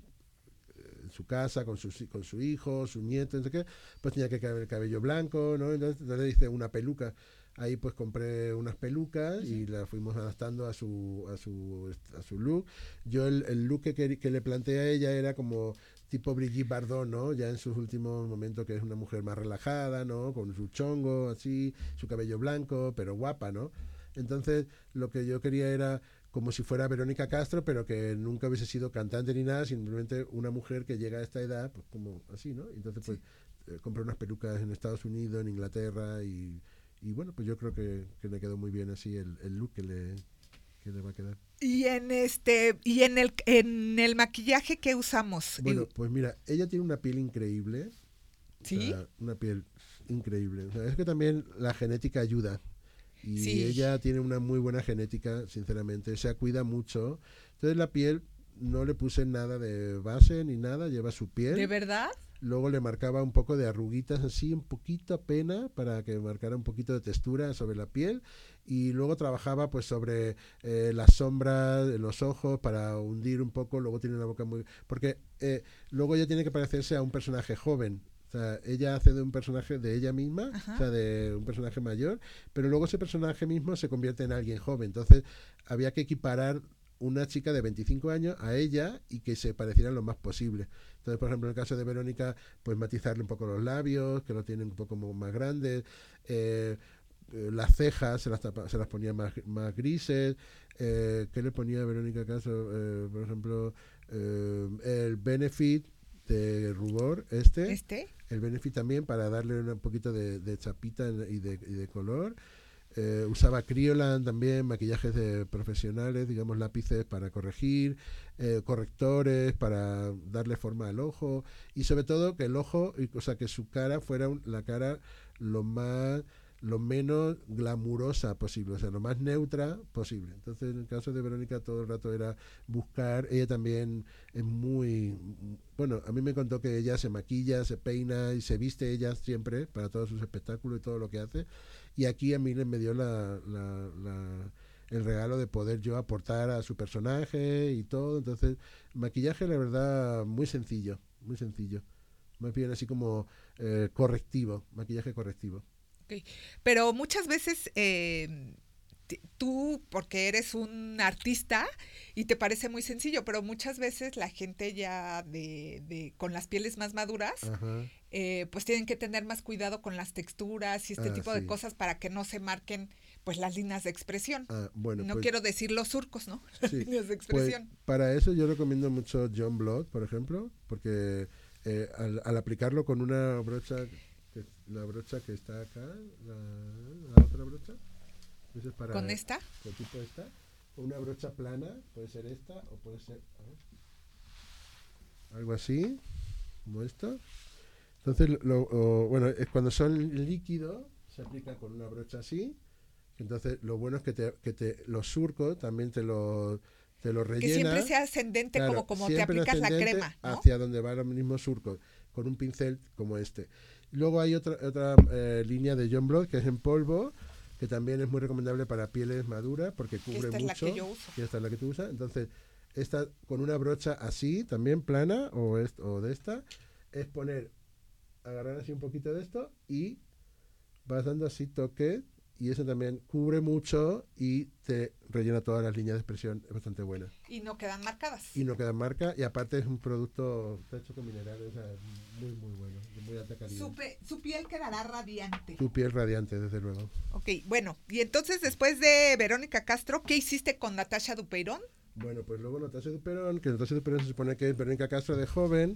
en su casa con, hi- con su hijo, su nieto, no sé qué, pues tenía que caer el cabello blanco, ¿no? Entonces, entonces le hice una peluca. Ahí pues compré unas pelucas y las fuimos adaptando a su, a su, a su look. Yo el, el look que, que le planteé a ella era como tipo Brigitte Bardot, ¿no? Ya en sus últimos momentos que es una mujer más relajada, ¿no? Con su chongo así, su cabello blanco, pero guapa, ¿no? Entonces lo que yo quería era como si fuera Verónica Castro, pero que nunca hubiese sido cantante ni nada, simplemente una mujer que llega a esta edad, pues como así, ¿no? Entonces pues eh, compré unas pelucas en Estados Unidos, en Inglaterra y, y bueno, pues yo creo que, que le quedó muy bien así el, el look que le, que le va a quedar.
Y en este, y en el, en el maquillaje que usamos.
Bueno, pues mira, ella tiene una piel increíble.
Sí.
una piel increíble. es que también la genética ayuda. Y ella tiene una muy buena genética, sinceramente. Se cuida mucho. Entonces la piel no le puse nada de base ni nada, lleva su piel.
¿De verdad?
Luego le marcaba un poco de arruguitas así, un poquito pena para que marcara un poquito de textura sobre la piel. Y luego trabajaba pues sobre eh, las sombras, los ojos para hundir un poco. Luego tiene una boca muy... Porque eh, luego ella tiene que parecerse a un personaje joven. O sea, ella hace de un personaje de ella misma, o sea, de un personaje mayor, pero luego ese personaje mismo se convierte en alguien joven. Entonces había que equiparar una chica de 25 años a ella y que se parecieran lo más posible. Entonces, por ejemplo, en el caso de Verónica, pues matizarle un poco los labios, que lo tienen un poco más grandes, eh, eh, las cejas se las, se las ponía más, más grises. Eh, ¿Qué le ponía a Verónica acaso? por ejemplo, el Benefit de rubor, este.
¿Este?
El Benefit también para darle un poquito de, de chapita y de, y de color. Eh, usaba Criolan también, maquillajes de profesionales, digamos lápices para corregir, eh, correctores para darle forma al ojo y sobre todo que el ojo, o sea, que su cara fuera la cara lo más lo menos glamurosa posible, o sea, lo más neutra posible. Entonces, en el caso de Verónica, todo el rato era buscar. Ella también es muy. Bueno, a mí me contó que ella se maquilla, se peina y se viste ella siempre para todos sus espectáculos y todo lo que hace. Y aquí a mí me dio la, el regalo de poder yo aportar a su personaje y todo. Entonces, maquillaje, la verdad, muy sencillo, muy sencillo. Más bien así como eh, correctivo, maquillaje correctivo.
Pero muchas veces eh, tú, porque eres un artista y te parece muy sencillo, pero muchas veces la gente ya de, de con las pieles más maduras, eh, pues tienen que tener más cuidado con las texturas y este ah, tipo de cosas para que no se marquen pues las líneas de expresión.
Ah, bueno,
no
pues
quiero decir los surcos, ¿no? Las líneas de
pues,
expresión.
para eso yo recomiendo mucho John Blood, por ejemplo, porque eh, al, al aplicarlo con una brocha la brocha que está acá, la, otra brocha.
para ¿Con esta?
tipo esta. Una brocha plana, puede ser esta o puede ser algo así, como esto. Entonces, lo, bueno, es cuando son líquidos, se aplica con una brocha así. Entonces, lo bueno es que, te, que te, los surcos también te lo, te lo rellena.
Que siempre sea ascendente como, como te aplicas la crema.
Hacia donde va los mismos surcos, con un pincel como este. Luego hay otra, otra eh, línea de John Blood que es en polvo, que también es muy recomendable para pieles maduras porque cubre
esta
mucho.
Es la que yo uso.
Y esta es la que tú usas. Entonces, esta con una brocha así, también plana o, o de esta, es poner, agarrar así un poquito de esto y vas dando así toque y eso también cubre mucho y te rellena todas las líneas de expresión, es bastante buena.
Y no quedan marcadas.
Y no quedan marcas y aparte es un producto hecho con minerales, o sea, muy muy bueno, muy alta calidad.
Su, piel quedará radiante.
Su piel radiante, desde luego.
Ok, bueno, y entonces después de Verónica Castro, ¿qué hiciste con Natasha Dupeirón?
Bueno, pues luego Natasha Duperón, que Natasha Duperón se supone que es Verónica Castro de joven,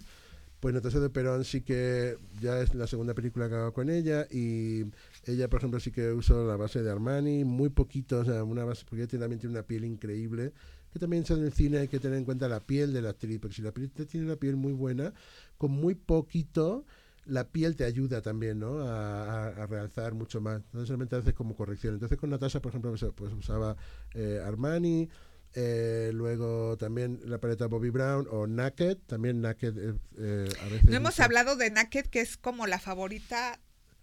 pues Natasha de Perón sí que ya es la segunda película que hago con ella y ella, por ejemplo, sí que uso la base de Armani, muy poquito, o sea, una base, porque ella también tiene una piel increíble, que también en el cine hay que tener en cuenta la piel de la actriz, porque si la actriz tiene una piel muy buena, con muy poquito la piel te ayuda también, ¿no? A, realzar mucho más. No solamente haces como corrección. Entonces con Natasha, por ejemplo, pues usaba eh, Armani, eh, luego también la paleta Bobby Brown o Naked, también Naked eh, eh, a veces.
No hemos hablado de Naked, que es como la favorita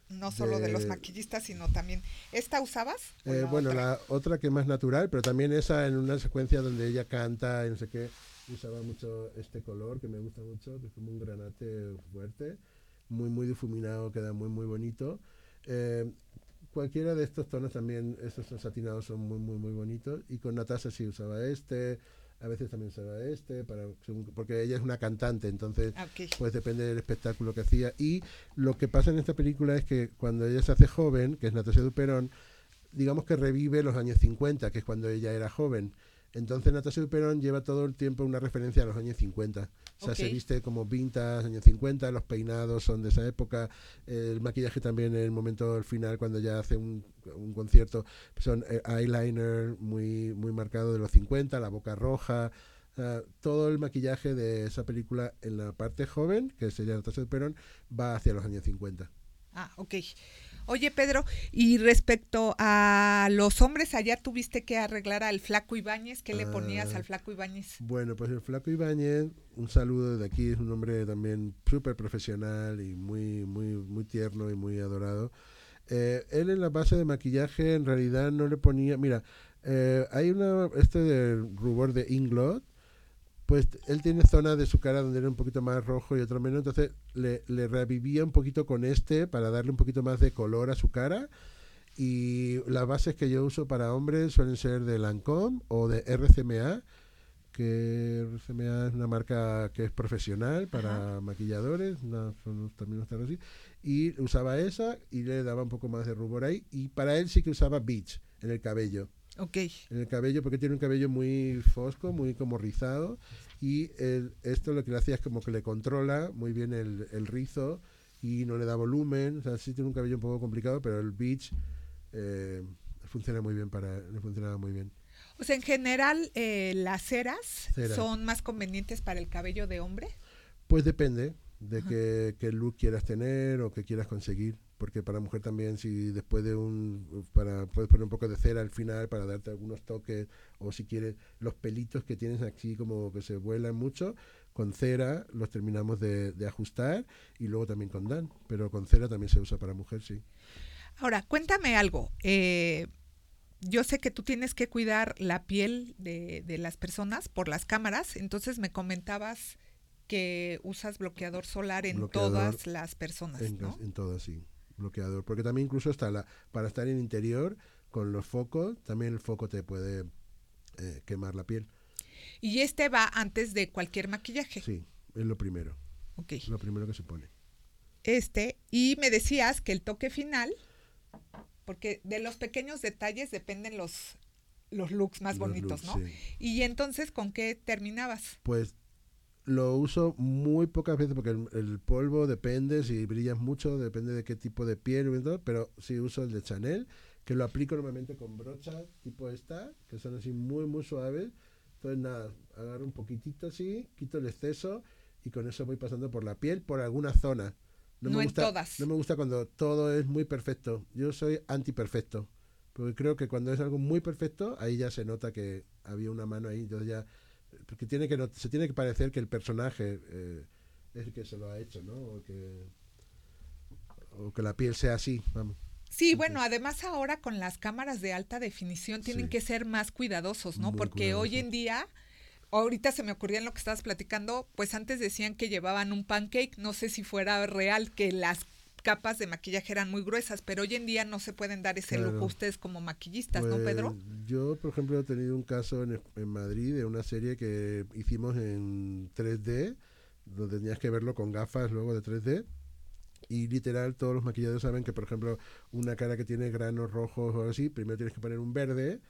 no solo de, los maquillistas, sino también. ¿Esta usabas?
bueno, la otra que es más natural, pero también esa en una secuencia donde ella canta y no sé qué, usaba mucho este color que me gusta mucho, que es como un granate fuerte, muy, muy difuminado, queda muy, muy bonito cualquiera de estos tonos también, estos satinados son muy, muy, muy bonitos. Y con Natasha sí usaba este, a veces también usaba este, para, porque ella es una cantante, entonces pues depende del espectáculo que hacía. Y lo que pasa en esta película es que cuando ella se hace joven, que es Natasha Duperón, digamos que revive los años 50, que es cuando ella era joven. Entonces Natasha Duperón lleva todo el tiempo una referencia a los años 50. O sea, se viste como vintage, años 50, los peinados son de esa época, el maquillaje también en el momento del final, cuando ya hace un, concierto, son eh, eyeliner muy, muy marcado de los 50, la boca roja, todo el maquillaje de esa película en la parte joven, que sería Natasha Perón, va hacia los años 50.
Ah, ok. Oye, Pedro, y respecto a los hombres, allá tuviste que arreglar al Flaco Ibáñez. ¿Qué le ponías
Ah,
al Flaco Ibáñez?
Bueno, pues el Flaco Ibáñez, un saludo desde aquí, es un hombre también súper profesional y muy, muy, muy tierno y muy adorado. Eh, él en la base de maquillaje en realidad no le ponía, mira, eh, hay una, este de rubor de Inglot, pues él tiene zonas de su cara donde era un poquito más rojo y otro menos, entonces le, le revivía un poquito con este para darle un poquito más de color a su cara. Y las bases que yo uso para hombres suelen ser de Lancome o de RCMA, que RCMA es una marca que es profesional para maquilladores, son, también así. Y usaba esa y le daba un poco más de rubor ahí. Y para él sí que usaba Beach en el cabello
Ok.
en el cabello porque tiene un cabello muy fosco, muy como rizado y el- esto lo que le hacía es como que le controla muy bien el, el rizo y no le da volumen, o sea, sí tiene un cabello un poco complicado, pero el beach eh, funciona muy bien para le funcionaba muy bien.
O sea, en general, eh, las ceras
Ceras.
son más convenientes para el cabello de hombre.
Pues depende de qué, qué look quieras tener o qué quieras conseguir. Porque para mujer también, si después de un. para Puedes poner un poco de cera al final para darte algunos toques. O si quieres, los pelitos que tienes aquí, como que se vuelan mucho, con cera los terminamos de, de ajustar. Y luego también con Dan. Pero con cera también se usa para mujer, sí.
Ahora, cuéntame algo. eh, yo sé que tú tienes que cuidar la piel de, de las personas por las cámaras, entonces me comentabas que usas bloqueador solar en
Bloqueador
todas las personas,
En,
¿no?
en todas, sí. Bloqueador. Porque también, incluso hasta la, para estar en interior, con los focos, también el foco te puede eh, quemar la piel.
Y este va antes de cualquier maquillaje.
Sí, es lo primero.
Ok.
Lo primero que se pone.
Este, y me decías que el toque final, porque de los pequeños detalles dependen los, los looks más
Los
bonitos,
looks,
¿no?
sí.
Y entonces, ¿con qué terminabas?
Pues lo uso muy pocas veces porque el, el polvo depende, si brillas mucho, depende de qué tipo de piel, pero sí uso el de Chanel, que lo aplico normalmente con brochas tipo esta, que son así muy, muy suaves. Entonces nada, agarro un poquitito así, quito el exceso y con eso voy pasando por la piel, por alguna zona.
No
me
en
gusta,
todas.
No me gusta cuando todo es muy perfecto. Yo soy anti-perfecto. Porque creo que cuando es algo muy perfecto, ahí ya se nota que había una mano ahí. Entonces ya. Porque tiene que se tiene que parecer que el personaje eh, es el que se lo ha hecho, ¿no? O que, o que la piel sea así, vamos.
Sí, bueno, además ahora con las cámaras de alta definición tienen
Sí.
que ser más cuidadosos, ¿no?
Muy
Porque hoy en día, ahorita se me ocurría en lo que estabas platicando, pues antes decían que llevaban un pancake, no sé si fuera real, que las capas de maquillaje eran muy gruesas, pero hoy en día no se pueden dar ese lujo
Claro.
ustedes como maquillistas, ¿no,
Pues,
Pedro?
Yo, por ejemplo, he tenido un caso en, en Madrid de una serie que hicimos en 3D, donde tenías que verlo con gafas luego de 3D. Y literal, todos los maquilladores saben que, por ejemplo, una cara que tiene granos rojos o así, primero tienes que poner un verde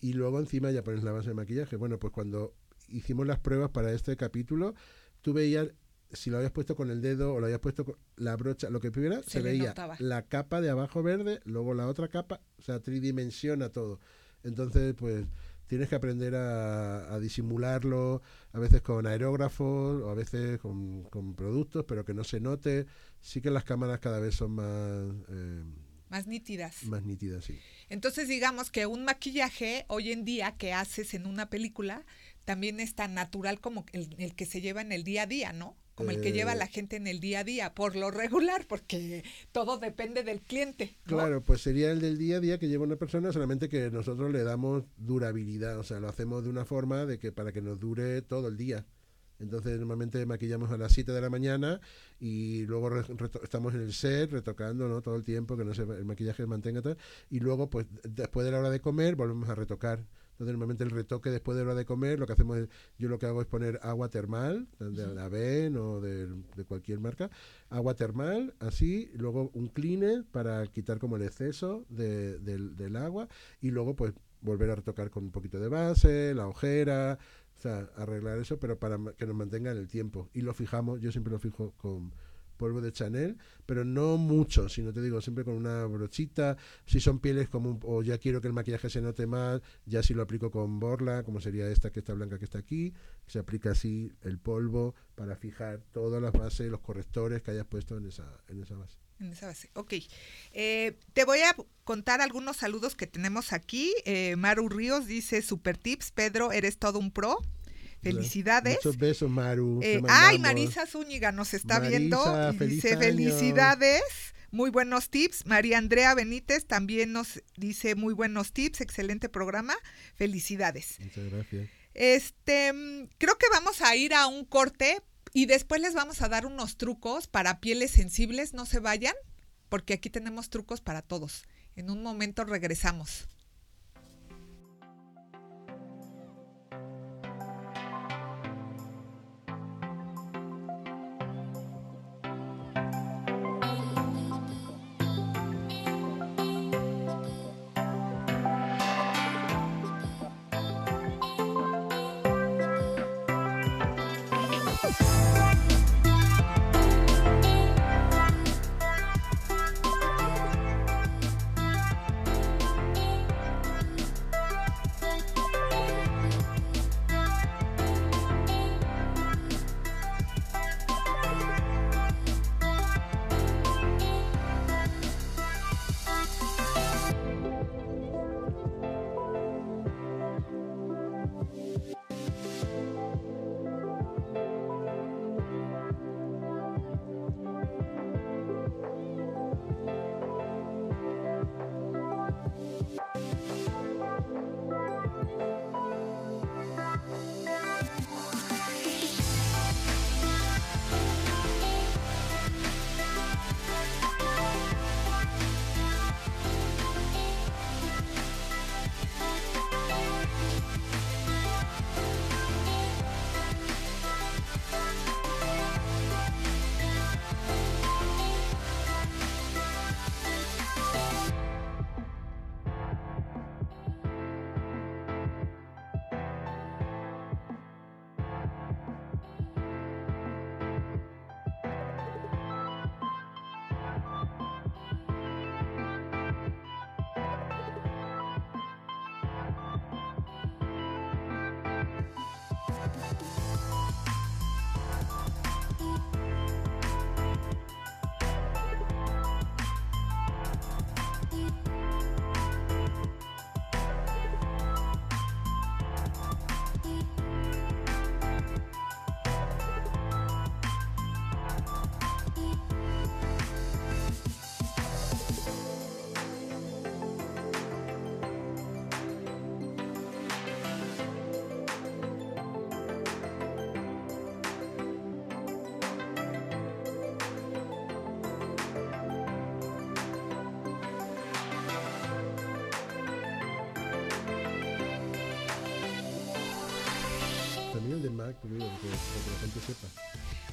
y luego encima ya pones la base de maquillaje. Bueno, pues cuando hicimos las pruebas para este capítulo, tú veías si lo habías puesto con el dedo o lo habías puesto con la brocha, lo que tuviera,
Se
veía
notaba.
la capa de abajo verde, luego la otra capa, o sea, tridimensiona todo. Entonces, pues tienes que aprender a, a disimularlo, a veces con aerógrafos o a veces con, con productos, pero que no se note. Sí que las cámaras cada vez son más, eh,
Más nítidas.
más nítidas, sí.
Entonces, digamos que un maquillaje hoy en día que haces en una película también es tan natural como el, el que se lleva en el día a día, ¿no? Como el que lleva
Eh.
la gente en el día a día, por lo regular, porque todo depende del cliente.
Claro, pues sería el del día a día que lleva una persona, solamente que nosotros le damos durabilidad, o sea, lo hacemos de una forma de que para que nos dure todo el día. Entonces normalmente maquillamos a las 7 de la mañana y luego estamos en el set retocando ¿no? todo el tiempo, que no se, el maquillaje mantenga tal. Y luego, pues después de la hora de comer, volvemos a retocar. Entonces normalmente el retoque después de la hora de comer, lo que hacemos es, yo lo que hago es poner agua termal, de la Aven o de, de cualquier marca, agua termal, así, luego un cleaner para quitar como el exceso de- del, del agua y luego pues volver a retocar con un poquito de base, la ojera, o sea, arreglar eso, pero para que nos mantenga en el tiempo. Y lo fijamos, yo siempre lo fijo con, polvo de Chanel, pero no mucho, sino te digo, siempre con una brochita. Si son pieles como o ya quiero que el maquillaje se note más, ya si lo aplico con borla, como sería esta que está blanca que está aquí, se aplica así el polvo para fijar todas las bases, los correctores que hayas puesto en esa, en esa base.
En esa base, ok. Eh, te voy a contar algunos saludos que tenemos aquí. Eh, Maru Ríos dice, super tips, Pedro, eres todo un pro. Felicidades.
Muchos besos, Maru.
Eh, ay, Marisa Zúñiga nos está viendo y dice felicidades. Muy buenos tips. María Andrea Benítez también nos dice muy buenos tips. Excelente programa. Felicidades.
Muchas gracias.
Este, mm, creo que vamos a ir a un corte y después les vamos a dar unos trucos para pieles sensibles. No se vayan, porque aquí tenemos trucos para todos. En un momento regresamos.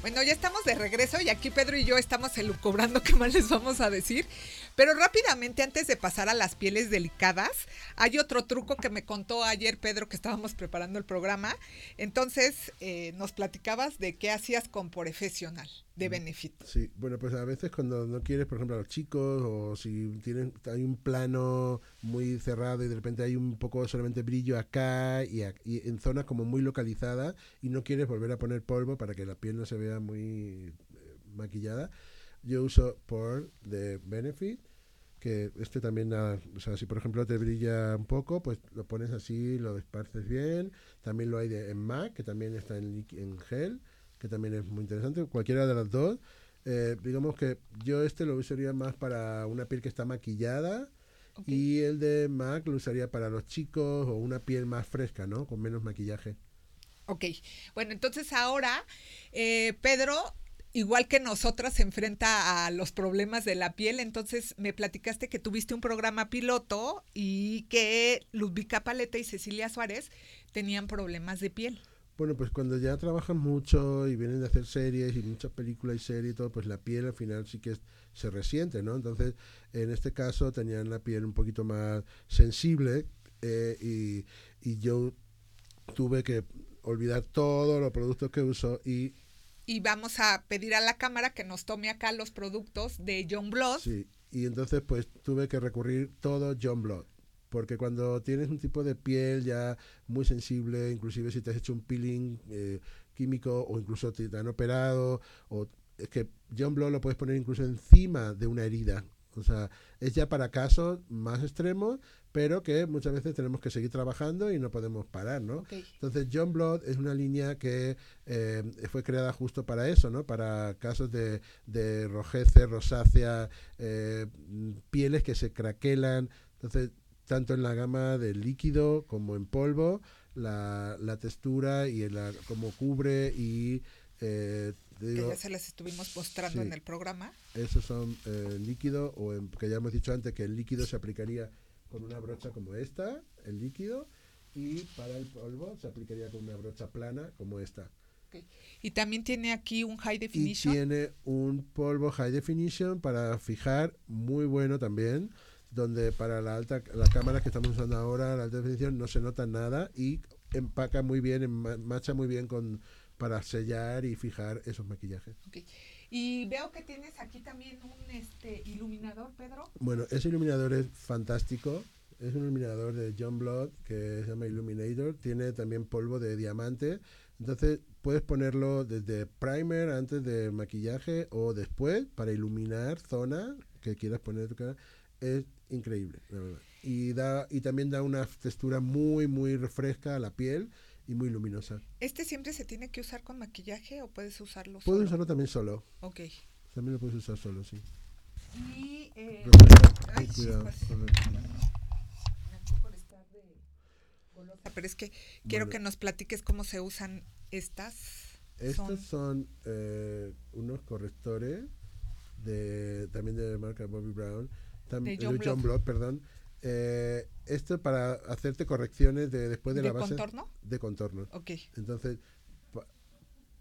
Bueno, ya estamos de regreso y aquí Pedro y yo estamos elucubrando qué más les vamos a decir. Pero rápidamente, antes de pasar a las pieles delicadas, hay otro truco que me contó ayer Pedro que estábamos preparando el programa. Entonces, eh, nos platicabas de qué hacías con profesional de Benefit.
Sí, bueno, pues a veces cuando no quieres, por ejemplo, a los chicos, o si tienen, hay un plano muy cerrado y de repente hay un poco solamente brillo acá y, en zonas como muy localizadas y no quieres volver a poner polvo para que la piel no se vea muy eh, maquillada, yo uso por de Benefit que este también, o sea, si por ejemplo te brilla un poco, pues lo pones así, lo esparces bien. También lo hay de, en MAC, que también está en, en gel que también es muy interesante. Cualquiera de las dos. Eh, digamos que yo este lo usaría más para una piel que está maquillada y el de MAC lo usaría para los chicos o una piel más fresca, ¿no? Con menos maquillaje.
Ok, bueno, entonces ahora eh, Pedro, igual que nosotras, se enfrenta a los problemas de la piel. Entonces me platicaste que tuviste un programa piloto y que Ludvika Paleta y Cecilia Suárez tenían problemas de piel.
Bueno, pues cuando ya trabajan mucho y vienen de hacer series y muchas películas y series y todo, pues la piel al final sí que se resiente, ¿no? Entonces, en este caso tenían la piel un poquito más sensible eh, y, y yo tuve que olvidar todos los productos que uso y
y vamos a pedir a la cámara que nos tome acá los productos de John Blood.
Sí, y entonces pues tuve que recurrir todo John Blood. Porque cuando tienes un tipo de piel ya muy sensible, inclusive si te has hecho un peeling eh, químico o incluso te han operado, o es que John Blood lo puedes poner incluso encima de una herida. O sea, es ya para casos más extremos, pero que muchas veces tenemos que seguir trabajando y no podemos parar, ¿no? Entonces, John Blood es una línea que eh, fue creada justo para eso, ¿no? Para casos de, de rojeces, rosácea, eh, pieles que se craquelan. Entonces, tanto en la gama de líquido como en polvo, la, la textura y la, cómo cubre y... eh, te
Que
digo,
ya se las estuvimos mostrando
sí.
en el programa.
esos son eh, líquido o en- que ya hemos dicho antes que el líquido se aplicaría con una brocha como esta, el líquido, y para el polvo se aplicaría con una brocha plana como esta.
Y también tiene aquí un high
Y
definition.
tiene un polvo high definition para fijar muy bueno también, donde para la alta las cámaras que estamos usando ahora, la alta definición no se nota nada y empaca muy bien, macha muy bien con para sellar y fijar esos maquillajes.
Ok. Y veo que tienes aquí también un este iluminador, Pedro.
Bueno, ese iluminador es fantástico. Es un iluminador de John Blood que se llama Illuminator. Tiene también polvo de diamante. Entonces puedes ponerlo desde primer antes de maquillaje o después para iluminar zona que quieras poner tu cara. Es increíble, la verdad. Y, da, y también da una textura muy, muy fresca a la piel y muy luminosa.
¿Este siempre se tiene que usar con maquillaje o puedes usarlo
Puedes
solo?
usarlo también solo.
Ok.
También lo puedes usar solo, sí.
Y eh,
Pero,
ay,
cuidado,
golosa, Pero es que quiero
Bueno.
que nos platiques cómo se usan estas.
Estos
Son-
son, eh, unos correctores de también de la marca Bobby Brown, tam-
De John. Blood,
perdón. Eh, esto para hacerte correcciones de después de,
¿De
la base
contorno?
de contorno.
Ok.
Entonces, pa-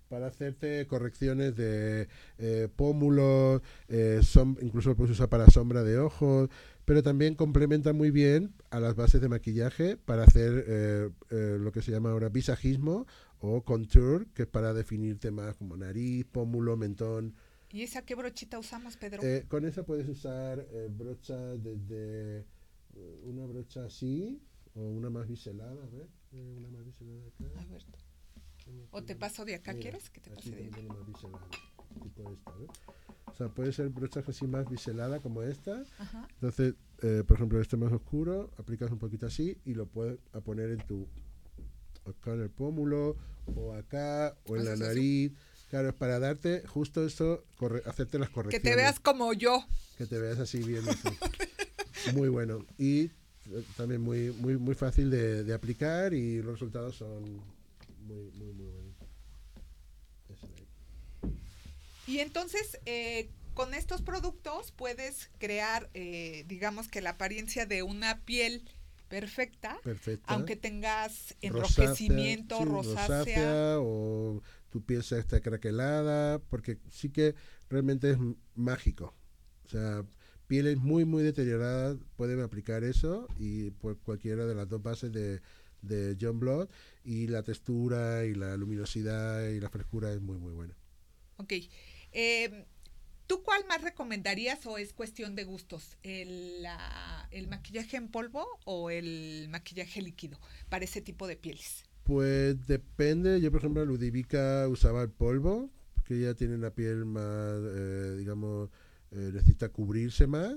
para hacerte correcciones de eh, pómulos, eh, som- incluso lo puedes usar para sombra de ojos, pero también complementa muy bien a las bases de maquillaje para hacer eh, eh, lo que se llama ahora visajismo o contour, que es para definir temas como nariz, pómulo, mentón.
¿Y esa qué brochita usamos, Pedro?
Con esa puedes usar brochas desde una brocha así o una más biselada, a ver, eh, una más biselada acá.
A ver. ¿O te paso de acá?
Mira,
¿Quieres que te pase de acá?
tiene más biselada, tipo esta, ¿ves? O sea, puede ser brochas así más biselada como esta.
Ajá.
Entonces, eh, por ejemplo, este más oscuro, aplicas un poquito así y lo puedes a poner en tu acá en el pómulo o acá o en la nariz. Claro, es para darte justo eso, corre- hacerte las
Que
correcciones.
te veas como yo.
que te veas así bien. así. Muy bueno. Y eh, también muy, muy, muy fácil de, de aplicar y los resultados son muy, muy, muy buenos.
Y entonces, eh, con estos productos puedes crear, eh, digamos que la apariencia de una piel perfecta, aunque tengas
Rosácea,
enrojecimiento,
sí,
rosácea.
o tu piel está craquelada, porque sí que realmente es mágico. O sea, pieles muy, muy deterioradas pueden aplicar eso y por cualquiera de las dos bases de, de John Blood y la textura y la luminosidad y la frescura es muy, muy buena.
Ok. Eh, ¿Tú cuál más recomendarías o es cuestión de gustos? ¿El, la- ¿El maquillaje en polvo o el maquillaje líquido para ese tipo de pieles?
Pues depende, yo por ejemplo Ludivica usaba el polvo, que ella tiene una piel más, eh, digamos, eh, necesita cubrirse más,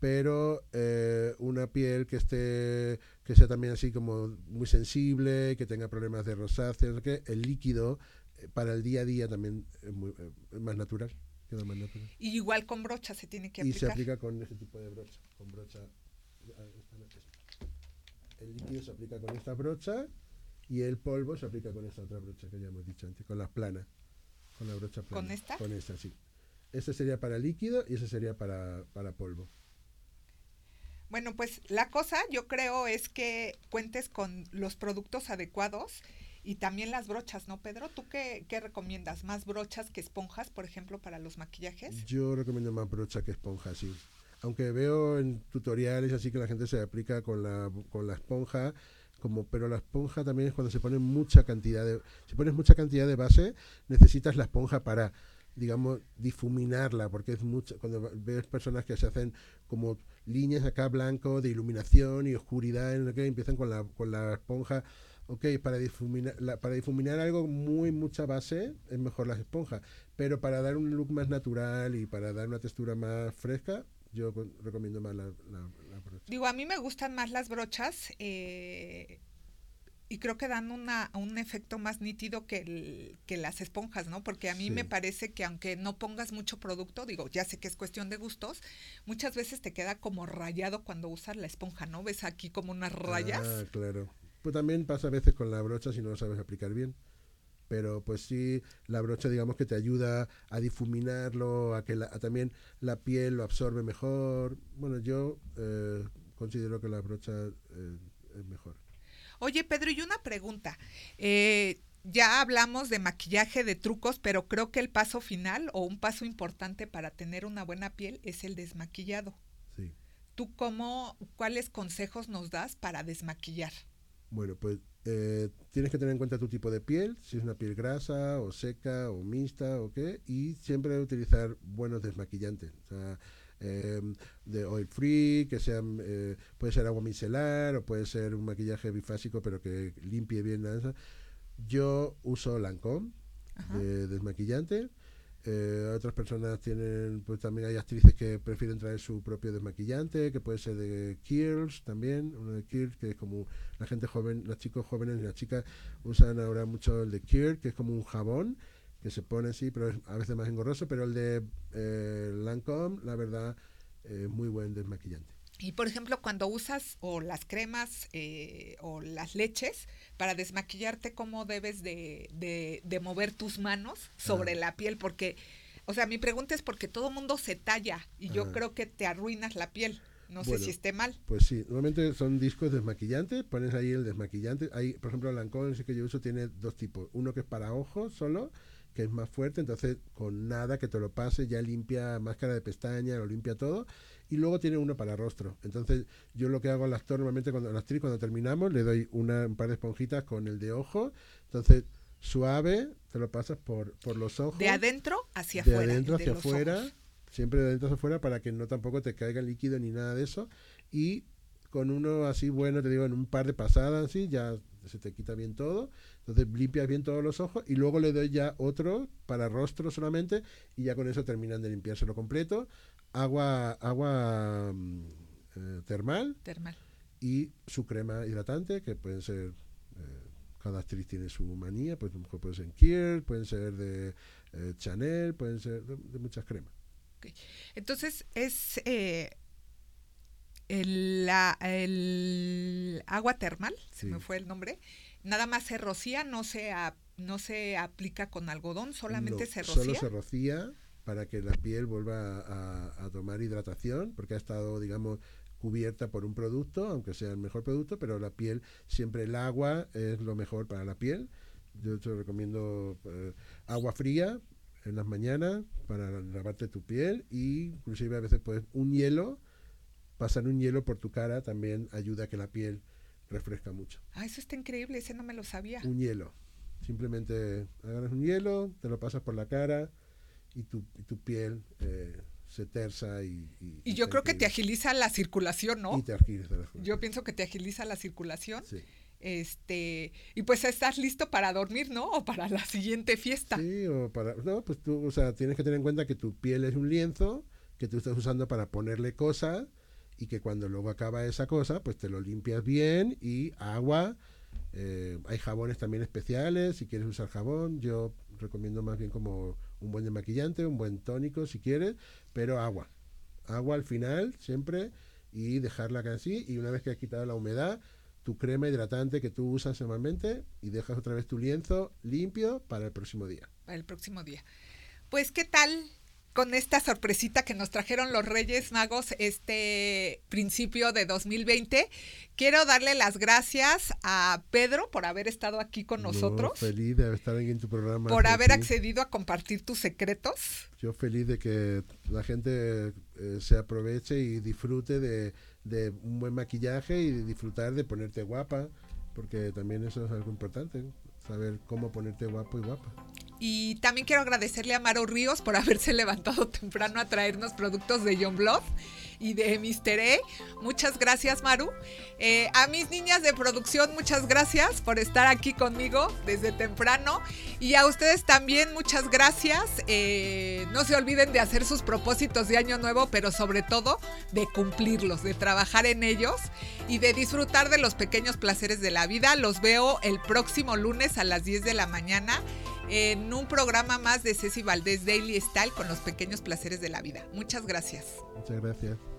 pero eh, una piel que esté, que sea también así como muy sensible, que tenga problemas de rosácea, el líquido eh, para el día a día también es, muy, es más natural, queda más natural.
Y igual con brocha se tiene que
Y se
aplicar.
aplica con ese tipo de brocha, con brocha, ah, el líquido se aplica con esta brocha y el polvo se aplica con esta otra brocha que ya hemos dicho antes, con las planas, con la brocha plana.
¿Con esta?
Con esta, sí. Ese sería para líquido y ese sería para, para polvo.
Bueno, pues la cosa yo creo es que cuentes con los productos adecuados y también las brochas, ¿no, Pedro? ¿Tú qué, qué recomiendas? ¿Más brochas que esponjas, por ejemplo, para los maquillajes?
Yo recomiendo más brocha que esponja, sí. Aunque veo en tutoriales así que la gente se aplica con la, con la esponja, como, pero la esponja también es cuando se pone mucha cantidad de, si pones mucha cantidad de base, necesitas la esponja para digamos, difuminarla, porque es mucho, cuando ves personas que se hacen como líneas acá blanco de iluminación y oscuridad, en lo que empiezan con la, con la esponja, ok, para difuminar, para difuminar algo muy mucha base es mejor las esponjas, pero para dar un look más natural y para dar una textura más fresca, yo recomiendo más la, brocha.
Digo, a mí me gustan más las brochas. Eh, y creo que dan una, un efecto más nítido que, que las esponjas, ¿no? Porque a mí me parece que aunque no pongas mucho producto, digo, ya sé que es cuestión de gustos, muchas veces te queda como rayado cuando usas la esponja, ¿no? ¿Ves aquí como unas rayas?
Ah, claro. Pues también pasa a veces con la brocha si no lo sabes aplicar bien. Pero pues sí, la brocha digamos que te ayuda a difuminarlo, a que también la piel lo absorbe mejor. Bueno, yo eh, considero que la brocha eh, es mejor.
Oye, Pedro, y una pregunta. Eh, ya hablamos de maquillaje, de trucos, pero creo que el paso final o un paso importante para tener una buena piel es el desmaquillado. Sí. ¿Tú cómo, cuáles consejos nos das para desmaquillar?
Bueno, pues eh, tienes que tener en cuenta tu tipo de piel, si es una piel grasa o seca o mixta o qué, y siempre utilizar buenos desmaquillantes. O sea, Em, de oil free, que sean, eh, puede ser agua micelar o puede ser un maquillaje bifásico pero que limpie bien la Yo uso Lancome de desmaquillante. Eh, otras personas tienen, pues también hay actrices que prefieren traer su propio desmaquillante, que puede ser de Kiehl's también, uno de Kiehl's, que es como la gente joven, los chicos jóvenes y las chicas usan ahora mucho el de Kiehl's, que es como un jabón que se pone así, pero es a veces más engorroso, pero el de eh, Lancome, la verdad, es muy buen desmaquillante.
Y por ejemplo, cuando usas o las cremas eh, o las leches para desmaquillarte, ¿cómo debes de, de, mover tus manos sobre la piel? Porque, o sea, mi pregunta es porque todo mundo se talla y yo creo que te arruinas la piel. No sé si esté mal.
Pues sí, normalmente son discos desmaquillantes, pones ahí el desmaquillante. Ahí, por ejemplo, el Lancome, ese que yo uso, tiene dos tipos. Uno que es para ojos solo que es más fuerte, entonces con nada que te lo pase ya limpia máscara de pestaña, lo limpia todo, y luego tiene uno para rostro. Entonces yo lo que hago al actor normalmente cuando actriz cuando terminamos le doy una, un par de esponjitas con el de ojo, entonces suave, te lo pasas por, por los ojos.
De adentro hacia afuera.
De adentro hacia afuera, siempre de adentro hacia afuera para que no tampoco te caiga líquido ni nada de eso, y con uno así bueno, te digo, en un par de pasadas así, ya se te quita bien todo. Entonces limpias bien todos los ojos y luego le doy ya otro para rostro solamente y ya con eso terminan de limpiárselo completo. Agua, agua mm, eh, termal.
Termal.
Y su crema hidratante, que pueden ser, eh, cada actriz tiene su manía, pues a lo mejor puede ser Kier, pueden ser de eh, Chanel, pueden ser de, muchas cremas.
Entonces es el, la, el agua termal, se me fue el nombre, nada más se rocía, no se, no se aplica con algodón, solamente se rocía.
Solo se rocía para que la piel vuelva a, tomar hidratación, porque ha estado, digamos, cubierta por un producto, aunque sea el mejor producto, pero la piel, siempre el agua es lo mejor para la piel. Yo te recomiendo eh, agua fría en las mañanas para lavarte tu piel y inclusive a veces puedes un hielo pasar un hielo por tu cara también ayuda a que la piel refresca mucho.
Ah, eso está increíble, ese no me lo sabía.
Un hielo. Simplemente agarras un hielo, te lo pasas por la cara y tu, tu piel eh, se tersa y...
Y, yo creo que te agiliza la circulación, ¿no?
Y te agiliza la
Yo pienso que te agiliza la circulación. Sí. Este, y pues estás listo para dormir, ¿no? O para la siguiente fiesta.
Sí, o para... No, pues tú, o sea, tienes que tener en cuenta que tu piel es un lienzo que tú estás usando para ponerle cosas y que cuando luego acaba esa cosa, pues te lo limpias bien y agua. Eh, hay jabones también especiales, si quieres usar jabón, yo recomiendo más bien como un buen desmaquillante, un buen tónico si quieres, pero agua. Agua al final siempre y dejarla así y una vez que has quitado la humedad, tu crema hidratante que tú usas normalmente y dejas otra vez tu lienzo limpio para el próximo día.
Para el próximo día. Pues, ¿qué tal con esta sorpresita que nos trajeron los Reyes Magos este principio de 2020. Quiero darle las gracias a Pedro por haber estado aquí con nosotros.
feliz de estar en tu programa.
Por haber accedido a compartir tus secretos.
Yo feliz de que la gente eh, se aproveche y disfrute de, de, un buen maquillaje y de disfrutar de ponerte guapa porque también eso es algo importante, saber cómo ponerte guapo y guapa.
Y también quiero agradecerle a Maro Ríos por haberse levantado temprano a traernos productos de John Blood y de Mr. E. Muchas gracias, Maru. Eh, a mis niñas de producción, muchas gracias por estar aquí conmigo desde temprano. Y a ustedes también, muchas gracias. Eh, no se olviden de hacer sus propósitos de año nuevo, pero sobre todo de cumplirlos, de trabajar en ellos y de disfrutar de los pequeños placeres de la vida. Los veo el próximo lunes a las 10 de la mañana en un programa más de Ceci Valdés Daily Style con los pequeños placeres de la vida. Muchas gracias.
Muchas gracias.